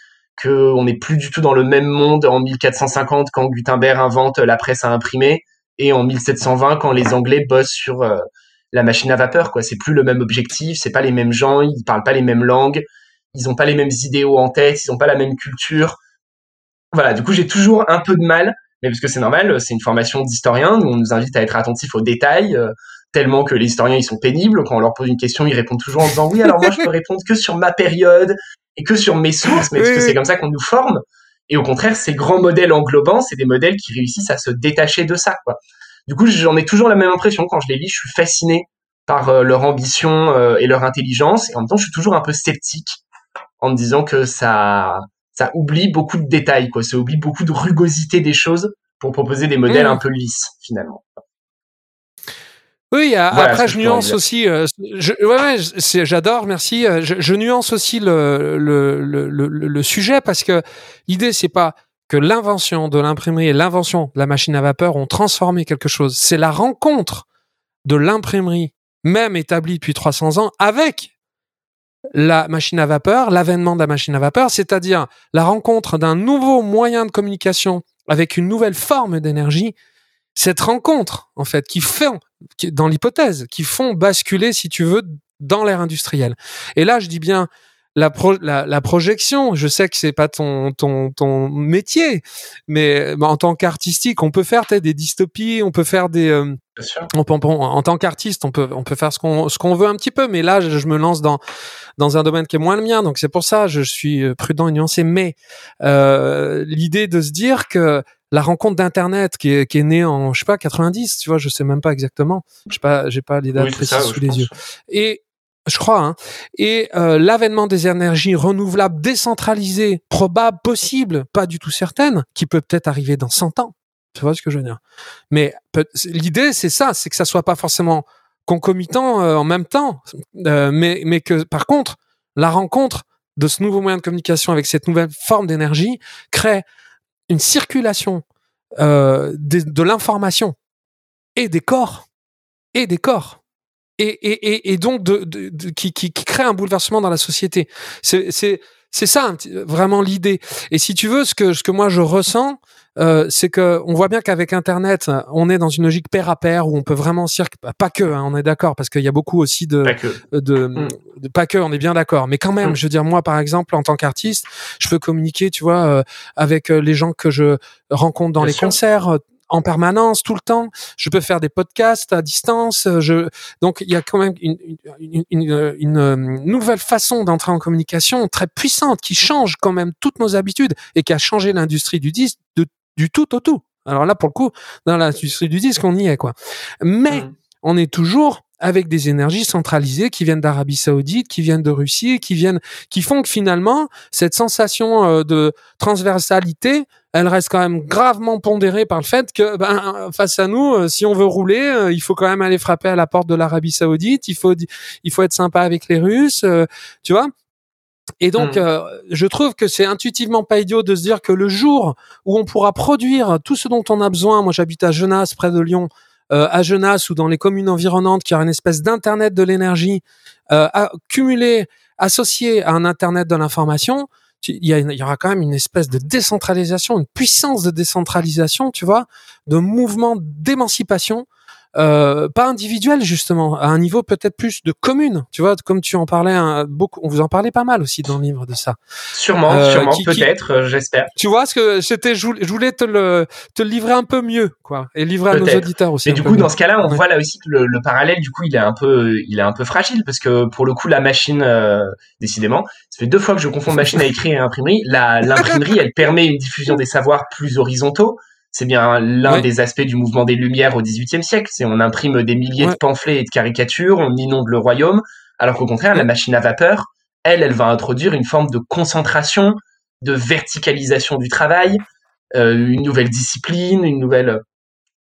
qu'on n'est plus du tout dans le même monde en 1450 quand Gutenberg invente la presse à imprimer et en 1720 quand les Anglais bossent sur euh, la machine à vapeur. Quoi, c'est plus le même objectif, c'est pas les mêmes gens, ils parlent pas les mêmes langues, ils ont pas les mêmes idéaux en tête, ils ont pas la même culture voilà, du coup, j'ai toujours un peu de mal, mais parce que c'est normal, c'est une formation d'historien, où on nous invite à être attentif aux détails, euh, tellement que les historiens, ils sont pénibles. Quand on leur pose une question, ils répondent toujours en disant oui, alors moi, je peux répondre que sur ma période et que sur mes sources, mais parce que c'est comme ça qu'on nous forme. Et au contraire, ces grands modèles englobants, c'est des modèles qui réussissent à se détacher de ça, quoi. Du coup, j'en ai toujours la même impression quand je les lis. Je suis fasciné par euh, leur ambition euh, et leur intelligence, et en même temps, je suis toujours un peu sceptique en me disant que ça ça oublie beaucoup de détails, quoi. Ça oublie beaucoup de rugosité des choses pour proposer des modèles mmh. un peu lisses, finalement. Oui, après je nuance aussi. Euh, je, ouais, j'adore, merci. Je, je, nuance aussi le, le, le, le, sujet parce que l'idée c'est pas que l'invention de l'imprimerie et l'invention de la machine à vapeur ont transformé quelque chose. C'est la rencontre de l'imprimerie, même établie depuis 300 ans, avec la machine à vapeur, l'avènement de la machine à vapeur, c'est-à-dire la rencontre d'un nouveau moyen de communication avec une nouvelle forme d'énergie, cette rencontre, en fait, qui fait, dans l'hypothèse, qui font basculer, si tu veux, dans l'ère industrielle. Et là, je dis bien la, la, projection. Je sais que c'est pas ton, ton, ton métier, mais en tant qu'artistique, on peut faire des dystopies, on peut faire des, euh, en tant qu'artiste, on peut on peut faire ce qu'on ce qu'on veut un petit peu, mais là je, me lance dans dans un domaine qui est moins le mien, donc c'est pour ça je suis euh, prudent et nuancé. Mais euh, l'idée de se dire que la rencontre d'internet qui est qui est née en je sais pas 90, tu vois, je sais même pas exactement, je sais pas j'ai pas les dates précises sous les yeux. Et je crois, hein, et euh, l'avènement des énergies renouvelables décentralisées, probable, possible, pas du tout certaine, qui peut peut-être arriver dans 100 ans tu vois ce que je veux dire? Mais l'idée, c'est ça, c'est que ça soit pas forcément concomitant euh, en même temps, euh, mais, mais que par contre, la rencontre de ce nouveau moyen de communication avec cette nouvelle forme d'énergie crée une circulation euh, de, l'information et des corps et des corps et, et, et, donc qui, qui, crée un bouleversement dans la société. C'est c'est ça vraiment l'idée. Et si tu veux, ce que ce que moi je ressens, euh, c'est que on voit bien qu'avec Internet, on est dans une logique pair à pair où on peut vraiment circuler. Pas que, hein, on est d'accord, parce qu'il y a beaucoup aussi de pas que, de, mm. pas que on est bien d'accord. Mais quand même, mm. je veux dire, moi par exemple, en tant qu'artiste, je peux communiquer, tu vois, euh, avec euh, les gens que je rencontre dans les concerts en permanence, tout le temps. Je peux faire des podcasts à distance. Je... Donc, il y a quand même une, une, une, une nouvelle façon d'entrer en communication très puissante qui change quand même toutes nos habitudes et qui a changé l'industrie du disque de, du tout au tout. Alors là, pour le coup, dans l'industrie du disque, on y est, quoi. Mais mmh. on est toujours avec des énergies centralisées qui viennent d'Arabie Saoudite, qui viennent de Russie, qui viennent, qui font que finalement cette sensation euh, de transversalité, elle reste quand même gravement pondérée par le fait que ben, face à nous, euh, si on veut rouler, euh, il faut quand même aller frapper à la porte de l'Arabie Saoudite, il faut il faut être sympa avec les Russes, tu vois. Et donc, mmh. je trouve que c'est intuitivement pas idiot de se dire que le jour où on pourra produire tout ce dont on a besoin, moi j'habite à Genasse, près de Lyon, euh, à Genasse ou dans les communes environnantes qui a une espèce d'internet de l'énergie euh, cumulé, associé à un internet de l'information, il y, il y, aura quand même une espèce de décentralisation, une puissance de décentralisation, tu vois, de mouvement d'émancipation euh, pas individuel justement, à un niveau peut-être plus de commune. Tu vois, comme tu en parlais un, beaucoup, on vous en parlait pas mal aussi dans le livre de ça. Sûrement, euh, sûrement, peut-être, euh, j'espère. Tu vois, ce que c'était, je voulais te le te livrer un peu mieux, quoi, et livrer à nos auditeurs aussi. Et du coup, dans ce cas-là, on voit là aussi que le, le, parallèle, du coup, il est un peu, il est un peu fragile parce que pour le coup, la machine, décidément, ça fait deux fois que je confonds machine à écrire et imprimerie. La l'imprimerie, elle permet une diffusion des savoirs plus horizontaux c'est bien l'un des aspects du mouvement des Lumières au XVIIIe siècle. C'est on imprime des milliers de pamphlets et de caricatures, on inonde le royaume, alors qu'au contraire, la machine à vapeur, elle, elle va introduire une forme de concentration, de verticalisation du travail, euh, une nouvelle discipline, une nouvelle.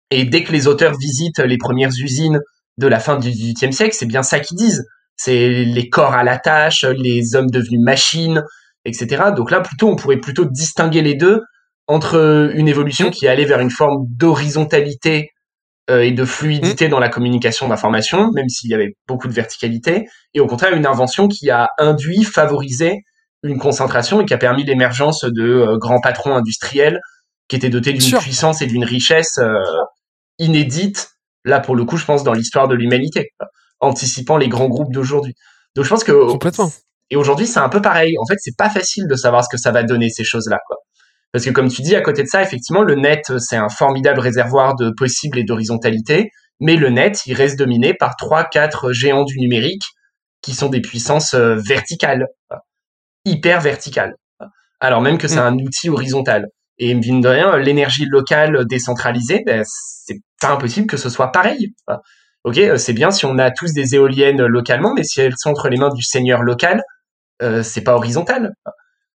Et dès que les auteurs visitent les premières usines de la fin du XVIIIe siècle, c'est bien ça qu'ils disent. C'est les corps à la tâche, les hommes devenus machines, etc. Donc là, plutôt, on pourrait plutôt distinguer les deux entre une évolution qui allait vers une forme d'horizontalité euh, et de fluidité dans la communication d'information, même s'il y avait beaucoup de verticalité, et au contraire une invention qui a induit, favorisé une concentration et qui a permis l'émergence de euh, grands patrons industriels qui étaient dotés d'une puissance et d'une richesse euh, inédite, là pour le coup je pense dans l'histoire de l'humanité, anticipant les grands groupes d'aujourd'hui. Donc je pense que... Complètement. Et aujourd'hui c'est un peu pareil, en fait c'est pas facile de savoir ce que ça va donner ces choses-là. quoi. Parce que comme tu dis, à côté de ça, effectivement, le net, c'est un formidable réservoir de possibles et d'horizontalité, mais le net, il reste dominé par trois, quatre géants du numérique qui sont des puissances euh, verticales, hyper verticales. Alors même que c'est mm. un outil horizontal. Et mine de rien, l'énergie locale décentralisée, ben, c'est pas impossible que ce soit pareil. Ok, euh, c'est bien si on a tous des éoliennes localement, mais si elles sont entre les mains du seigneur local, euh, c'est pas horizontal.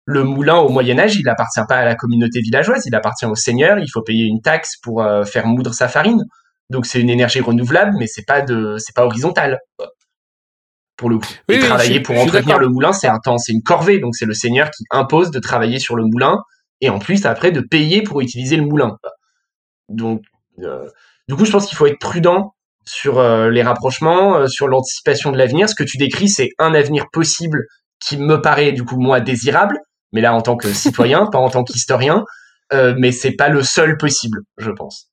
Le moulin au Moyen Âge, il appartient pas à la communauté villageoise, il appartient au seigneur. Il faut payer une taxe pour euh, faire moudre sa farine. Donc c'est une énergie renouvelable, mais c'est pas de, c'est pas horizontal. Pour le coup, et travailler pour entretenir le moulin, c'est un temps, c'est une corvée. Donc c'est le seigneur qui impose de travailler sur le moulin et en plus après de payer pour utiliser le moulin. Donc euh, du coup, je pense qu'il faut être prudent sur euh, les rapprochements, euh, sur l'anticipation de l'avenir. Ce que tu décris, c'est un avenir possible qui me paraît du coup moi désirable, mais là en tant que citoyen, pas en tant qu'historien, euh, mais c'est pas le seul possible, je pense.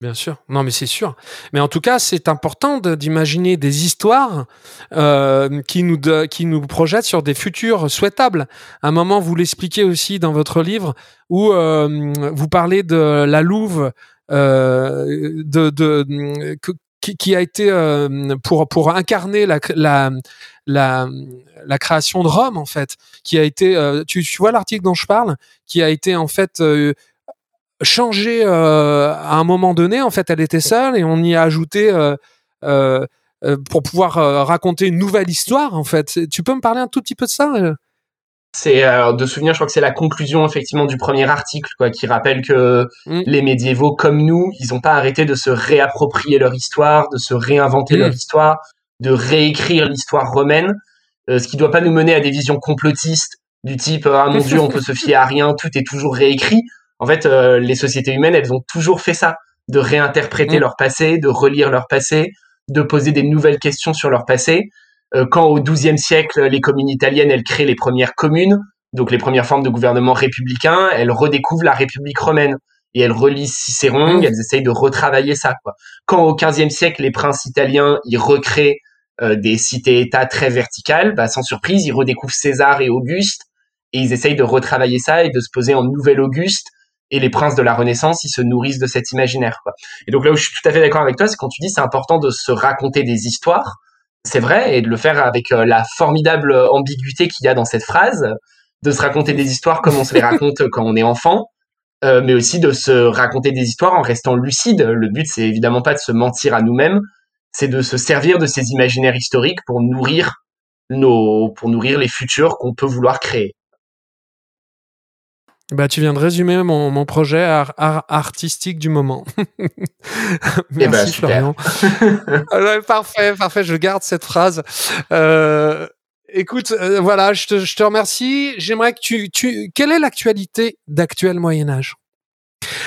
Bien sûr, non mais c'est sûr. Mais en tout cas, c'est important d'imaginer des histoires euh, qui nous qui nous projettent sur des futurs souhaitables. À un moment, vous l'expliquez aussi dans votre livre où euh, vous parlez de la Louve euh, de, de qui, a été euh, pour pour incarner la, la la création de Rome en fait, qui a été euh, tu, vois l'article dont je parle, qui a été en fait euh, changé euh, à un moment donné. En fait, elle était seule et on y a ajouté pour pouvoir raconter une nouvelle histoire. En fait, tu peux me parler un tout petit peu de ça c'est de souvenir, je crois que c'est la conclusion effectivement du premier article, quoi, qui rappelle que mmh. les médiévaux comme nous, ils n'ont pas arrêté de se réapproprier leur histoire, de se réinventer mmh. leur histoire, de réécrire l'histoire romaine, euh, ce qui doit pas nous mener à des visions complotistes du type ah mon dieu on peut se fier à rien, tout est toujours réécrit. En fait, euh, les sociétés humaines, elles ont toujours fait ça, de réinterpréter mmh. leur passé, de relire leur passé, de poser des nouvelles questions sur leur passé. Euh, quand au XIIe siècle, les communes italiennes, elles créent les premières communes, donc les premières formes de gouvernement républicain, elles redécouvrent la République romaine et elles relisent Cicéron, elles essayent de retravailler ça. Quoi. Quand au XVe siècle, les princes italiens, ils recréent euh, des cités-États très verticales, bah, sans surprise, ils redécouvrent César et Auguste et ils essayent de retravailler ça et de se poser en nouvel Auguste et les princes de la Renaissance, ils se nourrissent de cet imaginaire. Quoi. Et donc là où je suis tout à fait d'accord avec toi, c'est quand tu dis c'est important de se raconter des histoires, c'est vrai, et de le faire avec euh, la formidable ambiguïté qu'il y a dans cette phrase, de se raconter des histoires comme on se les raconte quand on est enfant, euh, mais aussi de se raconter des histoires en restant lucide. Le but, c'est évidemment pas de se mentir à nous-mêmes, c'est de se servir de ces imaginaires historiques pour nourrir nos, pour nourrir les futurs qu'on peut vouloir créer. Bah, tu viens de résumer mon, mon projet art, artistique du moment. Eh ben, Merci Florian. parfait, parfait. Je garde cette phrase. Euh, écoute, euh, voilà, je te, je te remercie. J'aimerais que tu, tu, quelle est l'actualité d'actuel Moyen Âge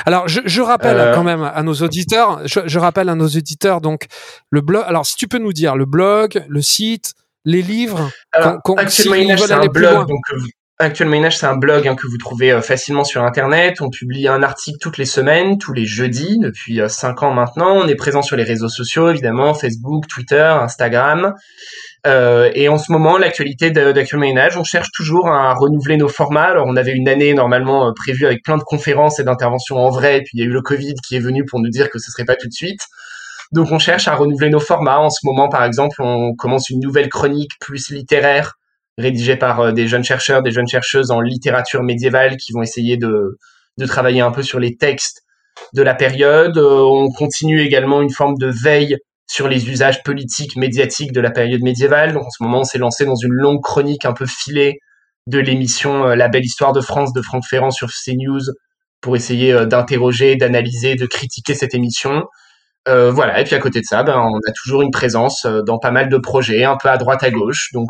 alors, je, je rappelle euh... quand même à nos auditeurs, je, je, rappelle à nos auditeurs donc le blog. Alors, si tu peux nous dire le blog, le site, les livres. Alors, Actuel Moyen Âge, c'est un blog, donc Actuel Moyen-Âge, c'est un blog hein, que vous trouvez euh, facilement sur Internet. On publie un article toutes les semaines, tous les jeudis, depuis euh, cinq ans maintenant. On est présent sur les réseaux sociaux, évidemment, Facebook, Twitter, Instagram. Euh, et en ce moment, l'actualité d'Actuel Moyen-Âge, on cherche toujours à renouveler nos formats. Alors, on avait une année normalement euh, prévue avec plein de conférences et d'interventions en vrai, et puis il y a eu le Covid qui est venu pour nous dire que ce serait pas tout de suite. Donc, on cherche à renouveler nos formats. En ce moment, par exemple, on commence une nouvelle chronique plus littéraire rédigé par euh, des jeunes chercheurs, des jeunes chercheuses en littérature médiévale qui vont essayer de, de travailler un peu sur les textes de la période. Euh, on continue également une forme de veille sur les usages politiques, médiatiques de la période médiévale. Donc en ce moment, on s'est lancé dans une longue chronique un peu filée de l'émission euh, La belle histoire de France de Franck Ferrand sur CNews pour essayer d'interroger, d'analyser, de critiquer cette émission. Voilà, et puis à côté de ça, ben, on a toujours une présence dans pas mal de projets, un peu à droite à gauche. Donc